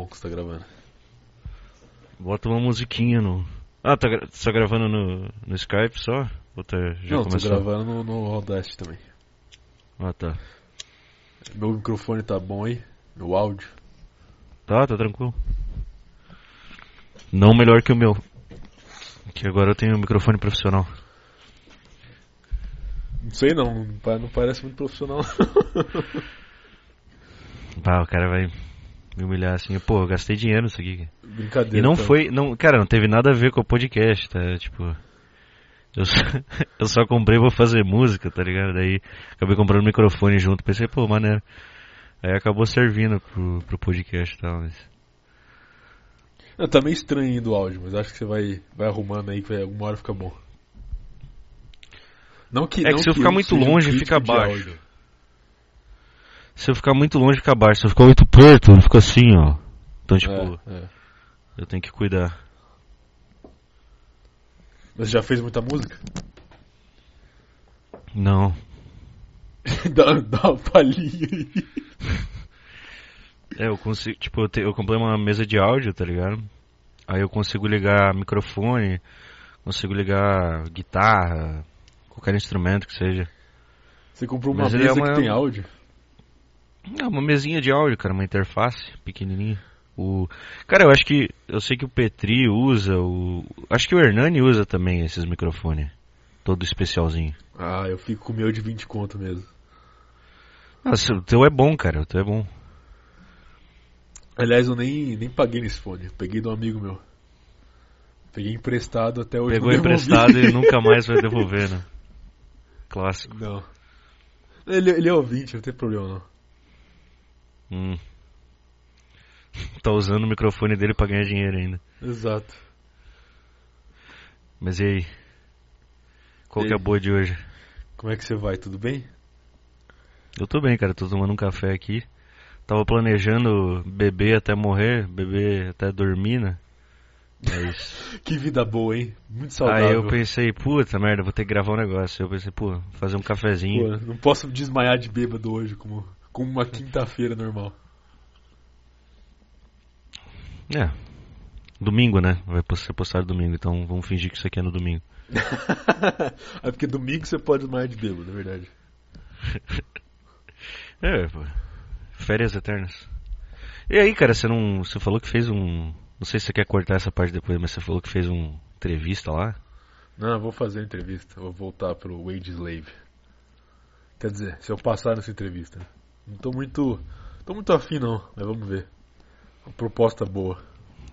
bom que você tá gravando. Bota uma musiquinha no. Ah, tá, gra- tá gravando no, no Skype só? Ou tá, já Não, tô começou? gravando no, no Audacity também. Ah, tá. Meu microfone tá bom aí? Meu áudio? Tá, tá tranquilo. Não melhor que o meu. Que agora eu tenho um microfone profissional. Não sei não, não parece muito profissional. Ah, o cara vai me humilhar assim. Pô, eu gastei dinheiro nisso aqui. Brincadeira. E não tá? foi. Não, cara, não teve nada a ver com o podcast, tá? Tipo. Eu só, eu só comprei pra fazer música, tá ligado? Daí acabei comprando um microfone junto. Pensei, pô, maneiro. Aí acabou servindo pro, pro podcast e tal. Mas... Não, tá meio estranho ainda o áudio, mas acho que você vai, vai arrumando aí que vai, alguma hora fica bom. Não que, É que não se eu ficar muito longe, fica baixo. áudio. Se eu ficar muito longe, fica baixo. Se eu ficar muito perto, fica assim, ó. Então, tipo, É, é. eu tenho que cuidar. Mas já fez muita música? Não. dá, dá uma palhinha aí. É, eu consigo, tipo, eu, te- eu comprei uma mesa de áudio, tá ligado? Aí eu consigo ligar microfone, consigo ligar guitarra, qualquer instrumento que seja. Você comprou uma Mas é mesa uma- que tem áudio? É uma mesinha de áudio, cara, uma interface pequenininha. O Cara, eu acho que eu sei que o Petri usa, o acho que o Hernani usa também esses microfones. Todo especialzinho. Ah, eu fico com o meu de 20 conto mesmo. Nossa, o teu é bom, cara, o teu é bom. Aliás, eu nem, nem paguei nesse fone. Peguei de um amigo meu. Peguei emprestado até hoje. Pegou emprestado e nunca mais vai devolver, né? Clássico. Não. Ele, ele é ouvinte, não tem problema não. Hum. Tá usando o microfone dele pra ganhar dinheiro ainda. Exato. Mas e aí? Qual E que é a boa de hoje? Como é que você vai? Tudo bem? Eu tô bem, cara. Tô tomando um café aqui. Tava planejando beber até morrer, beber até dormir, né? Mas... Que vida boa, hein? Muito saudável. aí eu pensei, puta merda, vou ter que gravar um negócio. Eu pensei, pô, fazer um cafezinho. Pô, não posso desmaiar de bêbado hoje como, como uma quinta-feira normal. É. Domingo, né? Vai ser postado domingo, então vamos fingir que isso aqui é no domingo. é porque domingo você pode desmaiar de bêbado, é verdade. É, pô. Férias eternas. E aí, cara, você não. Você falou que fez um. Não sei se você quer cortar essa parte depois, mas você falou que fez um entrevista lá. Não, eu vou fazer a entrevista. Vou voltar pro Wage Slave. Quer dizer, se eu passar nessa entrevista. Né? Não tô muito. tô muito afim não, mas vamos ver. Uma proposta boa.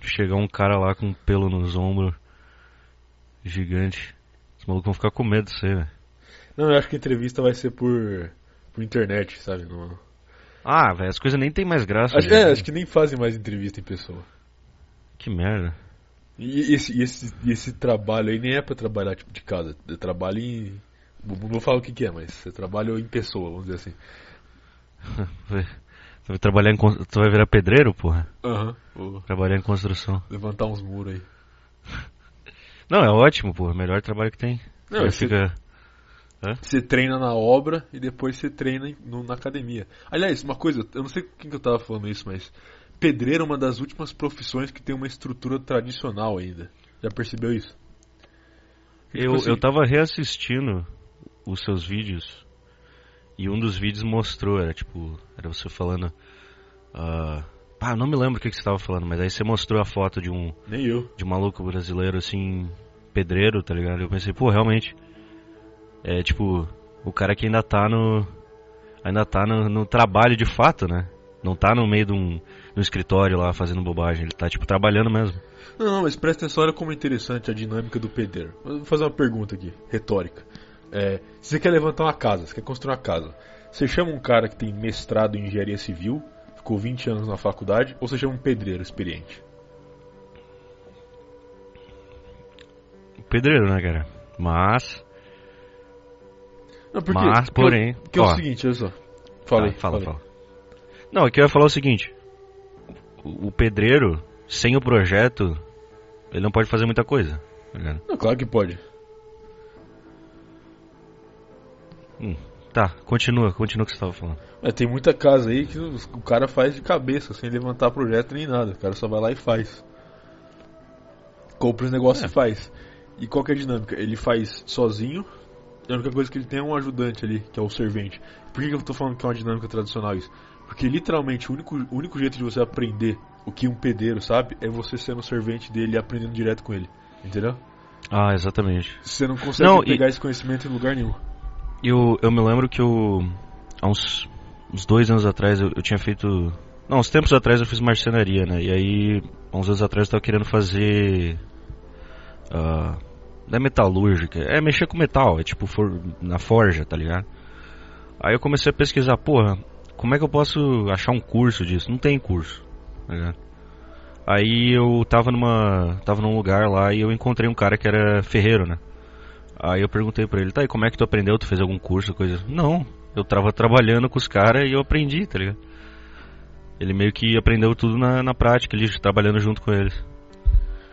Chegar um cara lá com um pelo nos ombros. Gigante. Os malucos vão ficar com medo disso aí, velho. Não, eu acho que a entrevista vai ser por. por internet, sabe? Ah, velho, as coisas nem tem mais graça. Acho, né? é, acho que nem fazem mais entrevista em pessoa. Que merda. E esse, esse, esse trabalho aí nem é pra trabalhar tipo de casa. Eu trabalho em. Não vou falar o que, que é, mas eu trabalho em pessoa, vamos dizer assim. Vai- Você vai trabalhar em. Tu vai virar pedreiro, porra? Aham. Vou Trabalhar em construção. levantar uns muros aí. Não, é ótimo, porra. Melhor trabalho que tem. Não, Você fica. Você treina na obra e depois você treina no- na academia. Aliás, uma coisa, eu não sei com quem que eu tava falando isso, mas pedreiro é uma das últimas profissões que tem uma estrutura tradicional ainda. Já percebeu isso? Tipo Eu, assim, eu tava reassistindo os seus vídeos e um dos vídeos mostrou, era tipo, era você falando. ah, ah, não me lembro o que, que você tava falando, mas aí você mostrou a foto de um, Nem eu. de um maluco brasileiro assim, pedreiro, tá ligado? Eu pensei, pô, realmente. É tipo, o cara que ainda tá no. Ainda tá no, no trabalho de fato, né? Não tá no meio de um, de um escritório lá fazendo bobagem, ele tá tipo trabalhando mesmo. Não, não, mas presta atenção, olha como é interessante a dinâmica do pedreiro. Vou fazer uma pergunta aqui, retórica. É, se você quer levantar uma casa, você quer construir uma casa, você chama um cara que tem mestrado em engenharia civil, ficou 20 anos na faculdade, ou você chama um pedreiro experiente? Pedreiro, né, cara? Mas. Não, por quê? Mas, Porque porém, é o- Porque é o seguinte, olha só. Fala aí, Ah, fala, fala. Não, aqui eu ia falar o seguinte: o, o pedreiro, sem o projeto, ele não pode fazer muita coisa. tá? Não, claro que pode. Tá, continua, continua o que você tava falando. É, tem muita casa aí que o cara faz de cabeça, sem levantar projeto nem nada. O cara só vai lá e faz. Compra os negócios É. e faz. E qual que é a dinâmica? Ele faz sozinho. E a única coisa que ele tem é um ajudante ali, que é o servente. Por que, que eu tô falando que é uma dinâmica tradicional isso? Porque literalmente o único, o único jeito de você aprender o que um pedreiro sabe é você sendo servente dele e aprendendo direto com ele. Entendeu? Ah, exatamente. Você não consegue Não, e- pegar esse conhecimento em lugar nenhum. Eu, eu me lembro que eu. Há uns, uns dois anos atrás eu, eu tinha feito. Não, uns tempos atrás eu fiz marcenaria, né? E aí, uns anos atrás eu tava querendo fazer. ah, da metalúrgica. É mexer com metal, é tipo for, na forja, tá ligado? Aí eu comecei a pesquisar, porra, como é que eu posso achar um curso disso? Não tem curso, tá ligado? Aí eu tava numa. tava num lugar lá e eu encontrei um cara que era ferreiro, né? Aí eu perguntei pra ele, tá, e como é que tu aprendeu? Tu fez algum curso, coisa? Não, eu tava trabalhando com os caras e eu aprendi, tá ligado? Ele meio que aprendeu tudo na, na prática, ele trabalhando junto com eles.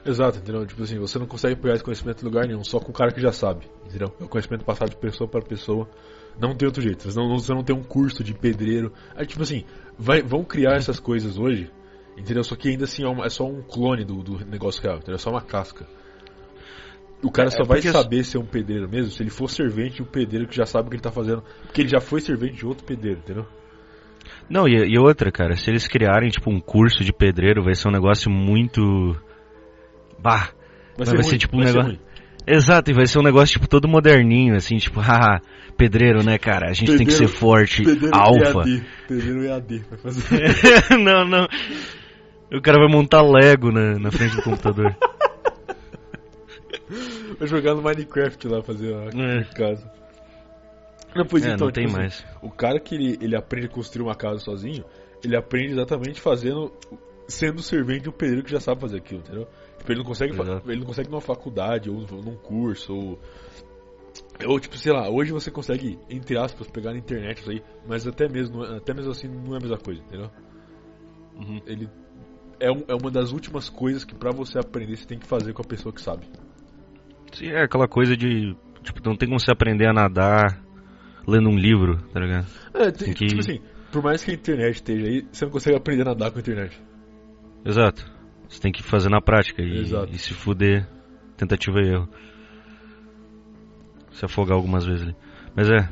Exato, entendeu? Tipo assim, você não consegue pegar esse conhecimento em lugar nenhum, só com o cara que já sabe, entendeu? É o conhecimento passado de pessoa para pessoa. Não tem outro jeito. Você não, você não tem um curso de pedreiro. Aí, tipo assim, vai, vão criar essas coisas hoje, entendeu? Só que ainda assim é, uma- é só um clone do, do negócio real, entendeu? É só uma casca. O cara É, só vai porque- saber ser um pedreiro mesmo se ele for servente de um pedreiro que já sabe o que ele tá fazendo. Porque ele já foi servente de outro pedreiro, entendeu? Não, e, e outra, cara, se eles criarem, tipo, um curso de pedreiro, vai ser um negócio muito. Bah! Vai Vai ser, ser ruim, tipo um vai ser negócio-. Exato, e vai ser um negócio, tipo, todo moderninho, assim, tipo, haha, pedreiro, né, cara? A gente tem que ser Pedreiro- forte, Pedreiro alfa. EAD. Pedreiro EAD. Vai fazer. não, não. O cara vai montar Lego na, na frente do computador. Vai jogar no Minecraft lá fazer a É. casa. Não, pois É, então, não tem tipo assim, mais. O cara que ele, ele aprende a construir uma casa sozinho, ele aprende exatamente fazendo. sendo servente de um pedreiro que já sabe fazer aquilo, entendeu? Tipo, ele não consegue, Exato. ele não consegue numa faculdade ou num curso ou. Ou tipo, sei lá, hoje você consegue, entre aspas, pegar na internet isso aí, mas até mesmo, até mesmo assim não é a mesma coisa, entendeu? Uhum. Ele é, um- é uma das últimas coisas que pra você aprender você tem que fazer com a pessoa que sabe. É aquela coisa de. Tipo, não tem como você aprender a nadar lendo um livro, tá ligado? É, tem- Tem que- tipo assim, por mais que a internet esteja aí, você não consegue aprender a nadar com a internet. Exato. Você tem que fazer na prática e, Exato. e se fuder, tentativa e erro. Se afogar algumas vezes ali. Mas é.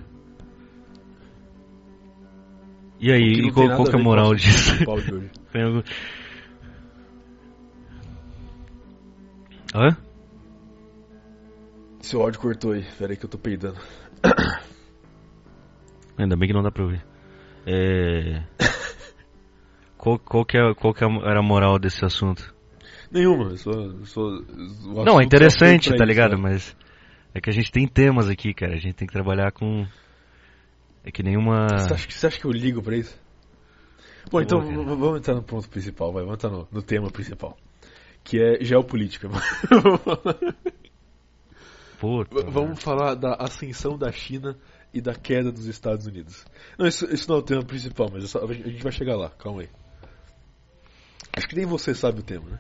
E aí, e qual, qual que é a moral disso? Hã? Seu áudio cortou aí, pera aí que eu tô peidando. Ainda bem que não dá pra ouvir. É. qual, qual, que é, qual que é era a moral desse assunto? Nenhuma, eu só. só- Não, só é interessante, tá isso, ligado? né? Mas é que a gente tem temas aqui, cara. A gente tem que trabalhar com. É que nenhuma. Você acha, que, você acha que eu ligo pra isso? Bom, então Pô, cara. vamos entrar no ponto principal, vai, vamos entrar no, no tema principal. Que é geopolítica. V- Vamos falar da ascensão da China e da queda dos Estados Unidos. Não, isso, isso não é o tema principal, mas só- a gente vai chegar lá, calma aí. Acho que nem você sabe o tema, né?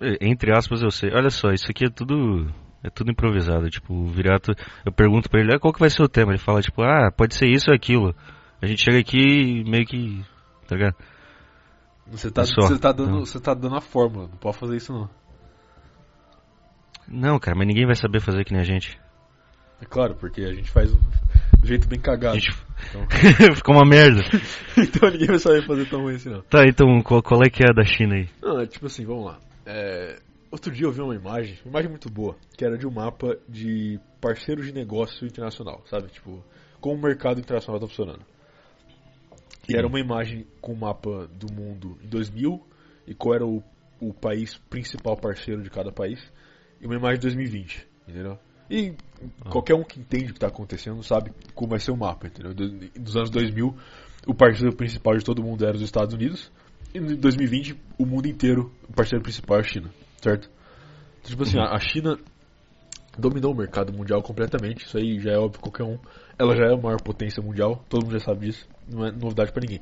É, Entre aspas, eu sei. Olha só, isso aqui é tudo. É tudo improvisado. Tipo, o Virato. Eu pergunto pra ele, ah, qual que vai ser o tema? Ele fala, tipo, ah, pode ser isso ou aquilo. A gente chega aqui e meio que. Tá ligado? Você tá, É você tá, dando, Não. você tá dando a fórmula, não pode fazer isso não. Não, cara, mas ninguém vai saber fazer que nem a gente. É claro, porque a gente faz um um jeito bem cagado. gente. Então, Ficou uma merda. então ninguém vai saber fazer tão ruim assim não. Tá, então, qual, qual é que é a da China aí? Não, é tipo assim, vamos lá. É, outro dia eu vi uma imagem, uma imagem muito boa, que era de um mapa de parceiros de negócio internacional, sabe? Tipo, como o mercado internacional tá funcionando. E era uma imagem com o mapa do mundo em 2000 e qual era o, o país principal parceiro de cada país, e uma imagem de 2020, entendeu? E qualquer um que entende o que está acontecendo sabe como vai ser o mapa, entendeu? Do- Dos anos 2000, o parceiro principal de todo mundo era os Estados Unidos, e em 2020, o mundo inteiro, o parceiro principal é a China, certo? Então, tipo assim, a a China dominou o mercado mundial completamente, isso aí já é óbvio qualquer um. Ela já é a maior potência mundial, todo mundo já sabe disso, não é novidade pra ninguém.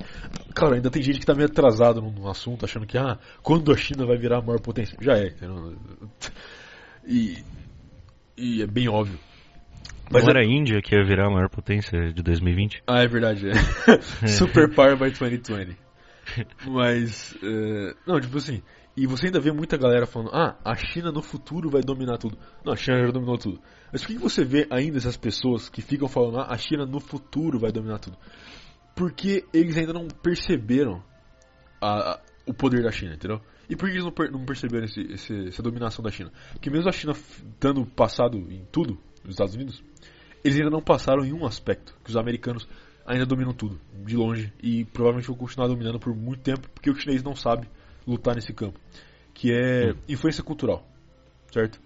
Claro, ainda tem gente que tá meio atrasado no, no assunto, achando que, ah, quando a China vai virar a maior potência? Já é, entendeu? E, e é bem óbvio. Mas não era a Índia que ia virar a maior potência de 2020? Ah, é verdade. É. Super Power by 2020. Mas, uh, não, tipo assim, e você ainda vê muita galera falando, ah, a China no futuro vai dominar tudo. Não, a China já dominou tudo. Mas por que você vê ainda essas pessoas que ficam falando, ah, a China no futuro vai dominar tudo? Porque eles ainda não perceberam a, a, o poder da China, entendeu? E por que eles não, per, não perceberam esse, esse, essa dominação da China? Porque mesmo a China dando passado em tudo, nos Estados Unidos, eles ainda não passaram em um aspecto, que os americanos ainda dominam tudo, de longe, e provavelmente vão continuar dominando por muito tempo, porque o chinês não sabe lutar nesse campo, que é influência cultural, certo?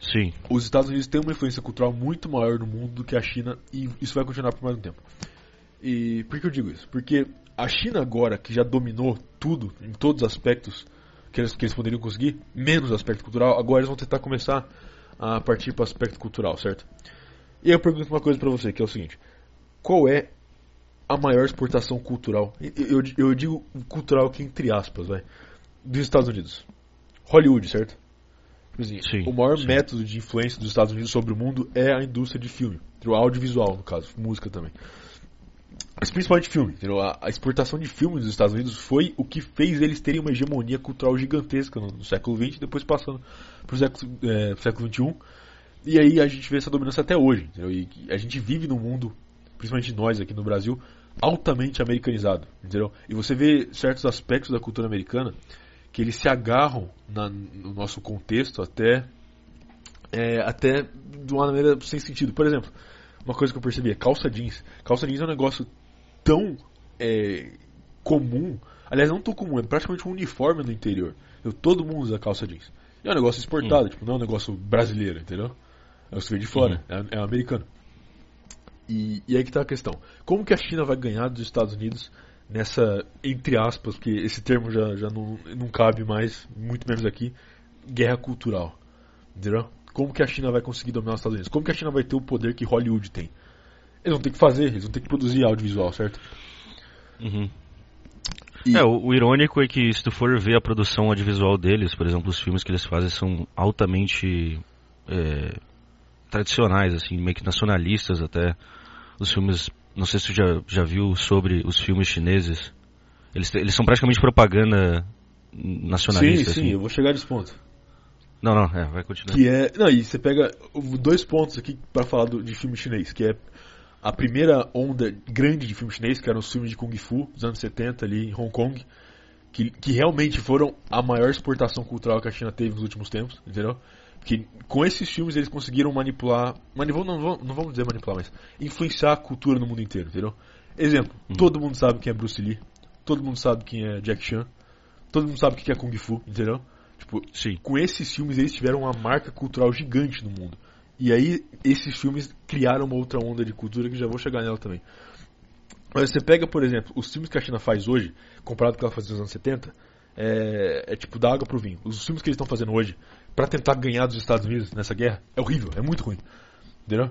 Sim. Os Estados Unidos têm uma influência cultural muito maior no mundo do que a China e isso vai continuar por mais um tempo. E por que eu digo isso? Porque a China agora, que já dominou tudo, em todos os aspectos que eles, que eles poderiam conseguir, menos aspecto cultural, agora eles vão tentar começar a partir para o aspecto cultural, certo? E eu pergunto uma coisa para você, que é o seguinte: qual é a maior exportação cultural. Eu, eu, eu digo cultural aqui entre aspas, vai. Dos Estados Unidos. Hollywood, certo? Tipo assim, sim, o maior sim. método de influência dos Estados Unidos sobre o mundo é a indústria de filme. O audiovisual, no caso, música também. Mas principalmente filme. Entendeu? A, a, exportação de filmes dos Estados Unidos foi o que fez eles terem uma hegemonia cultural gigantesca no, no século XX, depois passando para o século, é, XXI. E aí a gente vê essa dominância até hoje. Entendeu? E a gente vive num mundo, principalmente nós aqui no Brasil, altamente americanizado, entendeu? E você vê certos aspectos da cultura americana que eles se agarram na, no nosso contexto até é, até de uma maneira sem sentido. Por exemplo, uma coisa que eu percebi é calça jeans. Calça jeans é um negócio tão é, comum, aliás não tão comum, é praticamente um uniforme no interior. Eu, todo mundo usa calça jeans. E é um negócio exportado, hum. tipo, não é um negócio brasileiro, entendeu? É o que vem de fora, uhum. é, é americano. E, e aí que está a questão. Como que a China vai ganhar dos Estados Unidos nessa, entre aspas, porque esse termo já, já não, não cabe mais, muito menos aqui, guerra cultural. Entendeu? Como que a China vai conseguir dominar os Estados Unidos? Como que a China vai ter o poder que Hollywood tem? Eles vão ter que fazer, eles vão ter que produzir audiovisual, certo? Uhum. E... É, o, o, irônico é que se tu for ver a produção audiovisual deles, por exemplo, os filmes que eles fazem são altamente é, tradicionais, assim, meio que nacionalistas até. Os filmes, não sei se você já, já viu sobre os filmes chineses. Eles, eles são praticamente propaganda nacionalista. Sim, sim, assim. eu vou chegar nesse ponto. Não, não, é, vai continuar. Que é, não, e você pega dois pontos aqui para falar do, de filme chinês, que é a primeira onda grande de filme chinês, que eram os filmes de Kung Fu dos anos 70 ali em Hong Kong, que, que realmente foram a maior exportação cultural que a China teve nos últimos tempos, entendeu? que com esses filmes eles conseguiram manipular, manipul, não, não, vamos dizer manipular, mas influenciar a cultura no mundo inteiro, entendeu? Exemplo, uhum. todo mundo sabe quem é Bruce Lee, todo mundo sabe quem é Jack Chan, todo mundo sabe o que é Kung Fu, entendeu? Tipo, Sim. com esses filmes eles tiveram uma marca cultural gigante no mundo. E aí esses filmes criaram uma outra onda de cultura que já vou chegar nela também. Mas você pega, por exemplo, os filmes que a China faz hoje, comparado com o que ela fazia nos anos 70, é, é tipo da água pro vinho. Os filmes que eles estão fazendo hoje para tentar ganhar dos Estados Unidos nessa guerra é horrível, é muito ruim. Entendeu?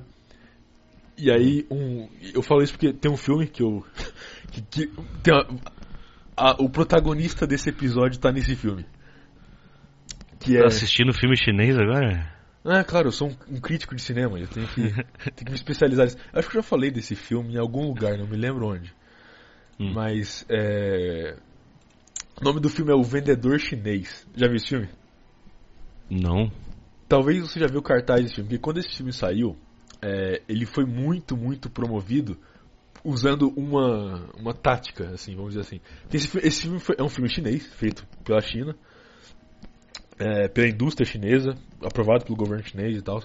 E aí, um, eu falo isso porque tem um filme que eu. que, que uma, a, o protagonista desse episódio tá nesse filme. Que tá é... assistindo filme chinês agora? É, claro, eu sou um, um crítico de cinema, eu tenho que, tenho que me especializar nisso. Acho que eu já falei desse filme em algum lugar, não me lembro onde. Hum. Mas, é... O nome do filme é O Vendedor Chinês. Já viu esse filme? Não. Talvez você já viu o cartaz desse filme, porque quando esse filme saiu, é, ele foi muito, muito promovido usando uma, uma tática, assim, vamos dizer assim. Esse, esse filme foi, é um filme chinês, feito pela China, é, pela indústria chinesa, aprovado pelo governo chinês e tal.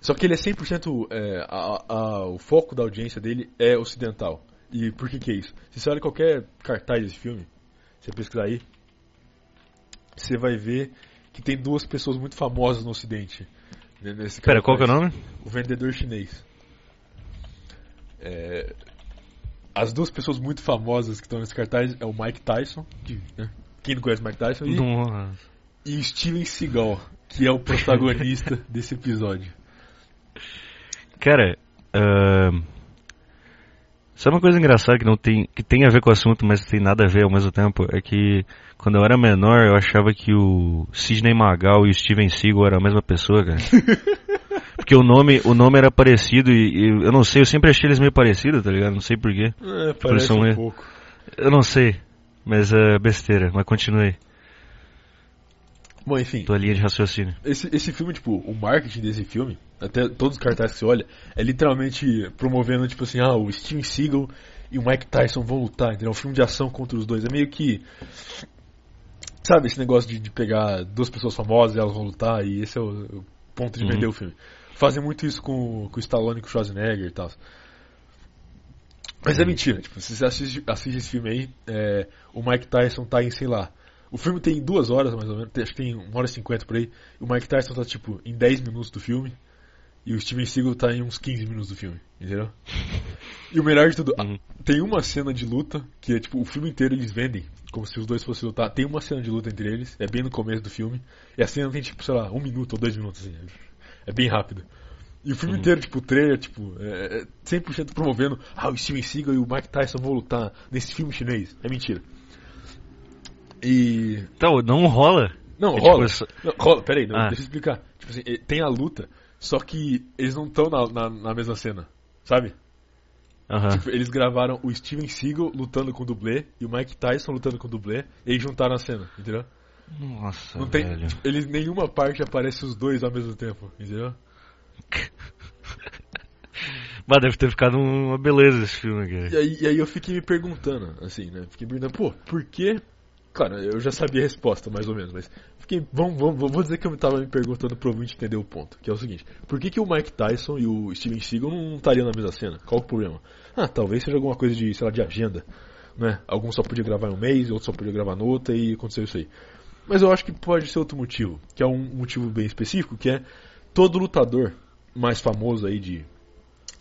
Só que ele é 100%, é, a, a, o foco da audiência dele é ocidental. E por que que é isso? Se você olha qualquer cartaz desse filme, você pesquisar aí, você vai ver que tem duas pessoas muito famosas no ocidente. Né, nesse Pera, qual que é o nome? O vendedor chinês. É, as duas pessoas muito famosas que estão nesse cartaz é o Mike Tyson, que, né, quem não conhece Mike Tyson, e, e Steven Seagal, que é o protagonista desse episódio. Cara, uh, sabe uma coisa engraçada que não tem que tem a ver com o assunto, mas tem nada a ver ao mesmo tempo? É que quando eu era menor, eu achava que o Sidney Magal e o Steven Seagal eram a mesma pessoa, cara. Porque o nome, o nome era parecido e, e eu não sei, eu sempre achei eles meio parecidos, tá ligado? Não sei porquê. É, parece um meio- pouco. Eu não sei, mas é besteira, mas continue. Bom, enfim, Tua linha de raciocínio. esse, esse filme, tipo, o marketing desse filme, até todos os cartazes que você olha, é literalmente promovendo, tipo assim, ah, o Steven Seagal e o Mike Tyson vão lutar, entendeu? Um filme de ação contra os dois. É meio que. Sabe, esse negócio de, de pegar duas pessoas famosas e elas vão lutar, e esse é o, o ponto de Uhum. vender o filme. Fazem muito isso com, com o Stallone e com o Schwarzenegger e tal. Mas é mentira, tipo, se você assiste, assiste esse filme aí, é, o Mike Tyson tá em, sei lá. O filme tem duas horas, mais ou menos, acho que tem uma hora e cinquenta por aí. O Mike Tyson tá, tipo, em 10 minutos do filme. E o Steven Seagal tá em uns 15 minutos do filme, entendeu? E o melhor de tudo, Uhum. tem uma cena de luta que é, tipo, o filme inteiro eles vendem, como se os dois fossem lutar. Tem uma cena de luta entre eles, é bem no começo do filme. E a cena tem, tipo, sei lá, um minuto ou dois minutos, assim. É bem rápido. E o filme Uhum. inteiro, tipo, o trailer, tipo, é é 100% promovendo, ah, o Steven Seagal e o Mike Tyson vão lutar nesse filme chinês. É mentira. E. Então, não rola. Não, É, rola. tipo, Não, rola, peraí, não, Ah. deixa eu explicar. Tipo assim, tem a luta, só que eles não estão na, na, na mesma cena, sabe? Aham. Tipo, eles gravaram o Steven Seagal lutando com o dublê e o Mike Tyson lutando com o dublê e juntaram a cena, entendeu? Nossa, Não tem, velho. tipo, eles nenhuma parte aparece os dois ao mesmo tempo, entendeu? Mas deve ter ficado uma beleza esse filme, E aí, e aí eu fiquei me perguntando, assim, né? Fiquei me perguntando, pô, por que. Claro, eu já sabia a resposta, mais ou menos, mas fiquei. Vamos, vamos, vou dizer que eu tava me perguntando pro ouvinte entender o ponto. Que é o seguinte: por que, que o Mike Tyson e o Steven Seagal não estariam na mesma cena? Qual o problema? Ah, talvez seja alguma coisa de, sei lá, de agenda. Né? Algum só podia gravar em um mês, outro só podia gravar no outro, e aconteceu isso aí. Mas eu acho que pode ser outro motivo, que é um motivo bem específico, que é todo lutador mais famoso aí de.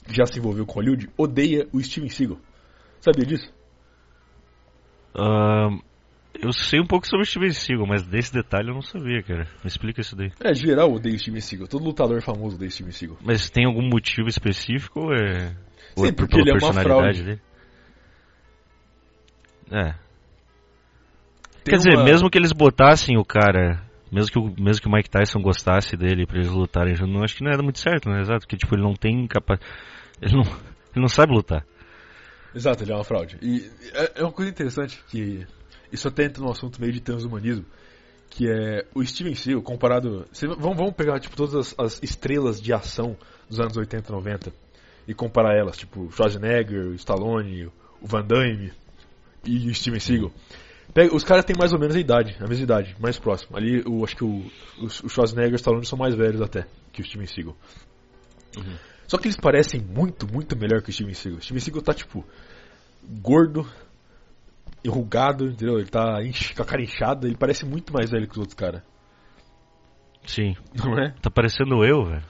que já se envolveu com Hollywood, odeia o Steven Seagal. Sabia disso? Ahn, eu sei um pouco sobre o Steven Seagal, mas desse detalhe eu não sabia, cara. Me explica isso daí. É, geral odeia o Steven Seagal. Todo lutador famoso odeia o Steven Seagal. Mas tem algum motivo específico ou é. ou Sim, é por- porque ele é uma personalidade fraude. dele? É. Tem Quer dizer, uma- mesmo que eles botassem o cara. Mesmo que, o, mesmo que o Mike Tyson gostasse dele pra eles lutarem junto, não acho que não era muito certo, né? Exato, porque tipo, ele não tem capacidade. Ele não, ele não sabe lutar. Exato, ele é uma fraude. E é, é uma coisa interessante que isso até entra no assunto meio de transhumanismo, que é o Steven Seagal comparado, cê- vamos, vamos pegar tipo todas as, as estrelas de ação dos anos 80 e 90 e comparar elas, tipo Schwarzenegger, o Stallone, o Van Damme e o Steven Seagal. Pega- os caras têm mais ou menos a idade, a mesma idade, mais próximo. Ali, eu acho que o, o, o Schwarzenegger e o Stallone são mais velhos até que o Steven Seagal. Só que eles parecem muito, muito melhor que o Steven Seagal. O Steven Seagal tá, tipo, gordo, enrugado, entendeu? Ele tá com a cara inchada, ele parece muito mais velho que os outros caras. Sim. Não é? Tá parecendo eu, velho.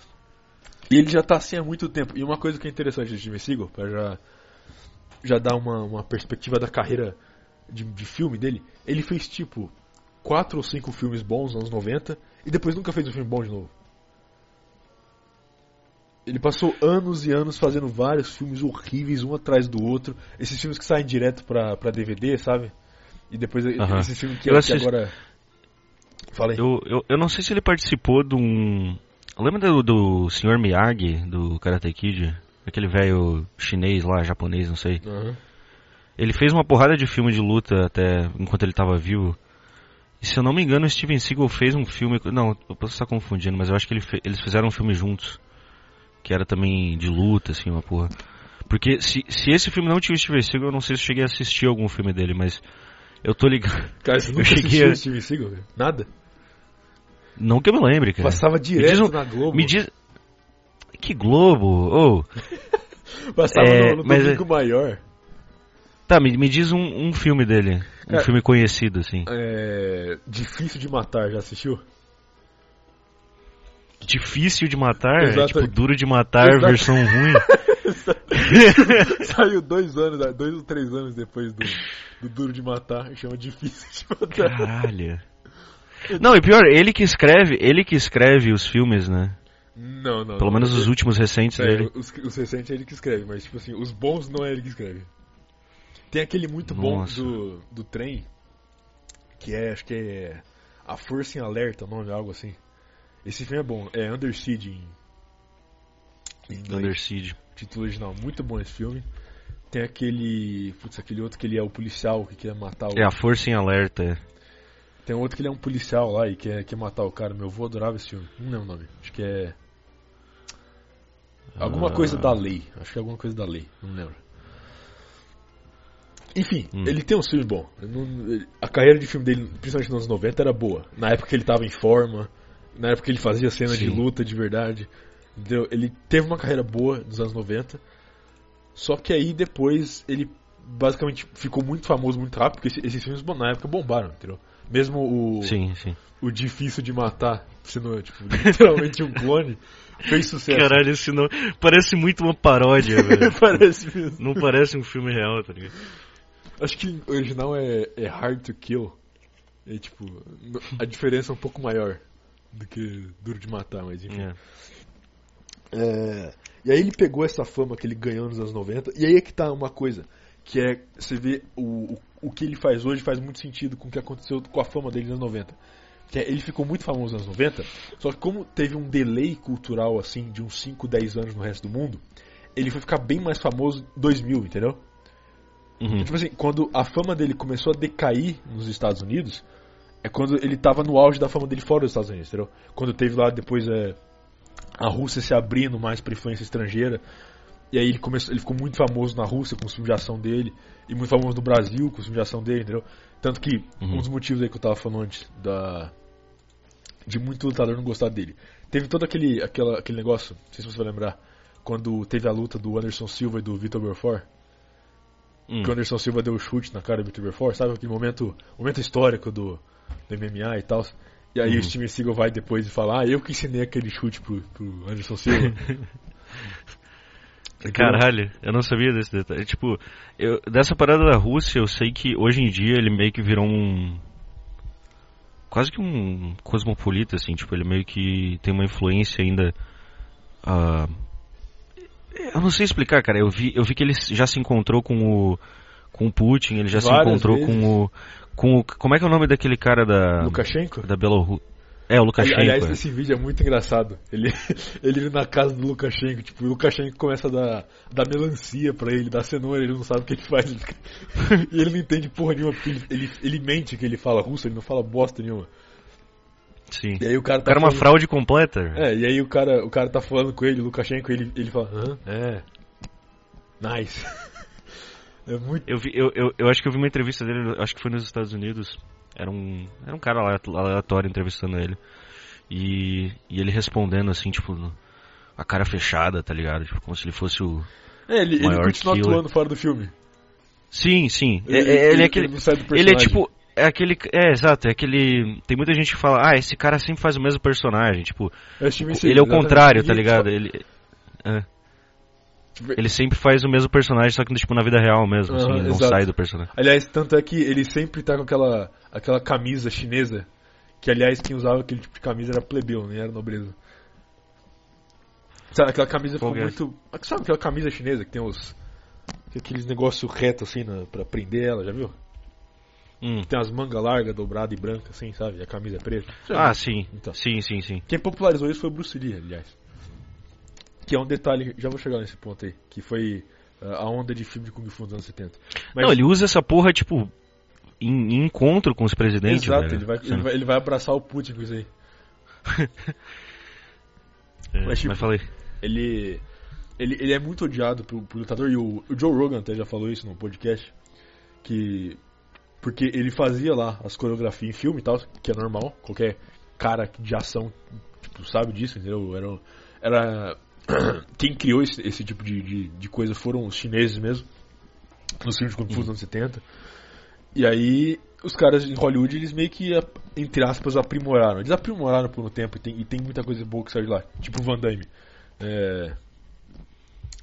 E ele já tá assim há muito tempo. E uma coisa que é interessante do Steven Seagal, pra já, já dar uma, uma perspectiva da carreira de, de filme dele, ele fez, tipo, quatro ou cinco filmes bons nos anos 90 e depois nunca fez um filme bom de novo. Ele passou anos e anos fazendo vários filmes horríveis, um atrás do outro. Esses filmes que saem direto pra, pra DVD, sabe? E depois Aham. esse filme que, Eu que assisti- agora. Fala aí. Eu, eu, eu não sei se ele participou de um. Lembra do, do Sr. Miyagi, do Karate Kid? Aquele velho chinês lá, japonês, não sei. Aham. Ele fez uma porrada de filme de luta até enquanto ele tava vivo. E se eu não me engano, o Steven Seagal fez um filme. Não, eu posso estar confundindo, mas eu acho que ele fe- eles fizeram um filme juntos. Que era também de luta, assim, uma porra. Porque se, se esse filme não tinha o Steven Seagal, eu não sei se eu cheguei a assistir algum filme dele, mas. Eu tô ligado. Cara, você nunca cheguei assistiu a- o Steven Seagal? velho? Nada? Não que eu me lembre, cara. Passava direto um- na Globo. Me diz. Que Globo? Oh, Passava É, no, no mas Domingo Maior. tá, me, me diz um, um filme dele. Um Cara- filme conhecido, assim. É, Difícil de Matar, já assistiu? Difícil de matar, é tipo duro de matar, Exato. versão ruim. Saiu dois anos, dois ou três anos depois do, do Duro de Matar, chama Difícil de Matar. Caralho. Não, e pior, ele que escreve, ele que escreve os filmes, né? Não, não. Pelo não. menos os últimos recentes É, dele. os, os recentes é ele que escreve, mas tipo assim, os bons não é ele que escreve. Tem aquele muito bom Nossa. do, do trem, que é, acho que é A Força em Alerta, o nome, algo assim. Esse filme é bom, é Under Siege em, Em inglês. Under Siege. Título original. Muito bom esse filme. Tem aquele. Putz, aquele outro que ele é o policial que quer matar o. É a Força em Alerta. é. Tem outro que ele é um policial lá e quer, quer matar o cara. Meu avô adorava esse filme. Não lembro o nome. Acho que é. Alguma Ah. coisa da lei. Acho que é alguma coisa da lei. Não lembro. Enfim, Hum. ele tem um filme bom. A carreira de filme dele, principalmente nos anos 90, era boa. Na época que ele tava em forma. Na época que ele fazia cena de Sim. luta de verdade. Entendeu? Ele teve uma carreira boa nos anos 90. Só que aí depois ele basicamente ficou muito famoso muito rápido, porque esse- esses filmes na época bombaram, entendeu? Mesmo o, Sim, sim. o difícil de matar, sendo tipo, literalmente um clone, fez sucesso. Caralho, esse não. Parece muito uma paródia, velho. Parece mesmo. Não parece um filme real, tá ligado? Acho que o original é, é Hard to Kill. É tipo, a diferença é um pouco maior do que Duro de Matar, mas enfim. É. É, e aí ele pegou essa fama que ele ganhou nos anos 90, e aí é que tá uma coisa, que é, você vê o, o, o que ele faz hoje faz muito sentido com o que aconteceu com a fama dele nos anos 90. Que é, ele ficou muito famoso nos anos 90, só que como teve um delay cultural assim de uns 5, 10 anos no resto do mundo, ele foi ficar bem mais famoso em 2000, entendeu? Uhum. Tipo assim, quando a fama dele começou a decair nos Estados Unidos, é quando ele tava no auge da fama dele fora dos Estados Unidos, entendeu? Quando teve lá depois é, a Rússia se abrindo mais pra influência estrangeira, e aí ele começou, ele ficou muito famoso na Rússia com os filmes de ação dele, e muito famoso no Brasil com os filmes de ação dele, entendeu? Tanto que Uhum. um dos motivos aí que eu tava falando antes da de muito lutador não gostar dele. Teve todo aquele aquela, aquele negócio, não sei se você vai lembrar, quando teve a luta do Anderson Silva e do Vitor Belfort, Hum. que o Anderson Silva deu o chute na cara do Vitor Belfort, sabe aquele momento, momento histórico do, do MMA e tal. E aí Uhum. o Steven Seagal vai depois e fala, ah, eu que ensinei aquele chute pro, pro Anderson Silva. Caralho, eu não sabia desse detalhe. Tipo, eu, dessa parada da Rússia, eu sei que hoje em dia ele meio que virou um. Quase que um cosmopolita, assim. Tipo, ele meio que tem uma influência ainda. ah, eu não sei explicar, cara. Eu vi, eu vi que ele já se encontrou com o. Com o Putin, ele já se Várias encontrou vezes. com o. Com o. Como é que é o nome daquele cara da. Lukashenko? Da Bielorrússia? É, o Lukashenko. Aliás, é. esse vídeo é muito engraçado. Ele, ele na casa do Lukashenko, tipo, o Lukashenko começa a dar, dar melancia pra ele, dar cenoura, ele não sabe o que ele faz. Ele fica- e ele não entende porra nenhuma, porque ele, ele, ele mente que ele fala russo, ele não fala bosta nenhuma. Sim. E aí o cara O tá cara é uma falando- fraude completa. É, e aí o cara, o cara tá falando com ele, o Lukashenko, ele, ele fala, hã? É. Nice. É muito. Eu, vi, eu, eu, eu acho que eu vi uma entrevista dele, acho que foi nos Estados Unidos. Era um, era um cara aleatório entrevistando ele. E, e ele respondendo assim, tipo, a cara fechada, tá ligado? Tipo, como se ele fosse o. É, ele, ele Maior continua killer. atuando fora do filme. Sim, sim. É- é- ele, é aquele. não sai do Ele é tipo. É aquele. É, exato, é aquele. Tem muita gente que fala, ah, esse cara sempre faz o mesmo personagem. Tipo, É Steven ele é o contrário, tá ligado? Ele. é. Ele sempre faz o mesmo personagem, só que tipo, na vida real mesmo, assim, Aham, ele não sai do personagem. Aliás, tanto é que ele sempre tá com aquela, aquela camisa chinesa. Que, aliás, quem usava aquele tipo de camisa era plebeu, nem era nobreza. Sabe, aquela camisa ficou Qual que é? muito. Sabe aquela camisa chinesa que tem os. aqueles negócios retos assim na, pra prender ela, já viu? Hum. Tem as mangas largas, dobradas e brancas, assim, sabe? E a camisa é preta. Já Ah, viu? sim. Então. Sim, sim, sim. Quem popularizou isso foi o Bruce Lee, aliás. Que é um detalhe, já vou chegar nesse ponto aí, que foi ah, a onda de filme de Kung Fu dos anos 70. Mas- Não, ele usa essa porra, tipo, em, em encontro com os presidentes, Exato, velho. ele vai, ele, vai, ele vai abraçar o Putin com isso aí. É, mas, mas, tipo, falei. Ele, ele, ele é muito odiado por, por lutador, e o, o Joe Rogan até já falou isso no podcast, que porque ele fazia lá as coreografias em filme e tal, que é normal, qualquer cara de ação tipo, sabe disso, entendeu? Era, era quem criou esse, esse tipo de, de, de coisa foram os chineses mesmo, nos filmes de Kung Fu dos anos 70. E aí, os caras em Hollywood, eles meio que, entre aspas, aprimoraram. Eles aprimoraram por um tempo e tem, e tem muita coisa boa que sai de lá. Tipo o Van Damme. É...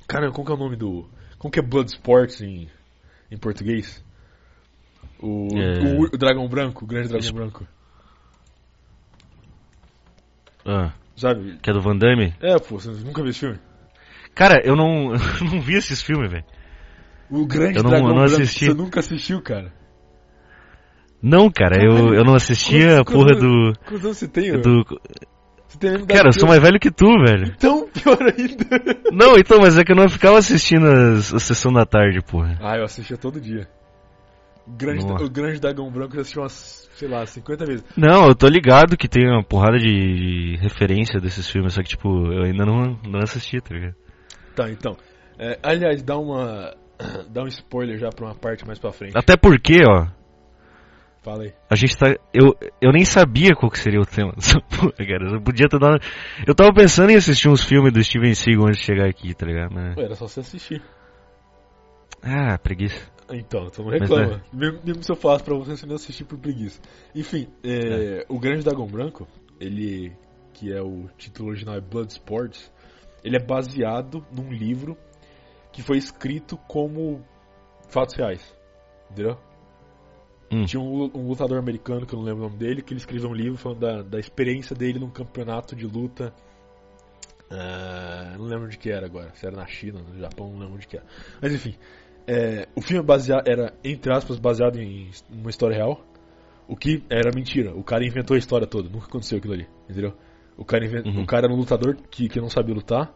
Caramba, como que é o nome do... Como que é Bloodsport em, em português? O, É. o, o Dragão Branco, o Grande Dragão. Branco. Ah, Sabe? que é do Van Damme? É, pô, você nunca viu esse filme? Cara, eu não, eu não vi esses filmes, velho. O Grande Eu não- Dragão eu não Branco. assisti. Você nunca assistiu, cara? Não, cara, eu, eu não assistia a porra do. Quantos anos você tem? do Cara, eu sou mais velho que tu, velho. Então, pior ainda. Não, então, mas é que eu não ficava assistindo as, a sessão da tarde, porra. Ah, eu assistia todo dia. O grande, o grande Dragão Branco eu assisti umas, sei lá, 50 vezes. Não, eu tô ligado que tem uma porrada de, de referência desses filmes, só que, tipo, eu ainda não, não assisti, tá ligado? Tá, então. É, aliás, dá uma. Dá um spoiler já pra uma parte mais pra frente. Até porque, ó, Fala aí. a gente tá. Eu, eu nem sabia qual que seria o tema dessa porra, cara. Eu podia ter dado. Eu tava pensando em assistir uns filmes do Steven Seagal antes de chegar aqui, tá ligado? Mas- Ué, Era só você assistir. Ah, preguiça. Então, então não reclama. Mesmo, mesmo se eu faço pra você, você não assistir por preguiça. Enfim, é, o Grande Dragão Branco, ele. que é o título original é Blood Sports, ele é baseado num livro que foi escrito como fatos reais. Entendeu? Hum. Tinha um, um lutador americano, que eu não lembro o nome dele, que ele escreveu um livro falando da, da experiência dele num campeonato de luta. Ah, não lembro de que era agora, se era na China, no Japão, não lembro de que era. Mas enfim, é, o filme baseado, era, entre aspas, baseado em uma história real. O que era mentira. O cara inventou a história toda. Nunca aconteceu aquilo ali. Entendeu? O cara, inven- Uhum. o cara era um lutador que, que não sabia lutar.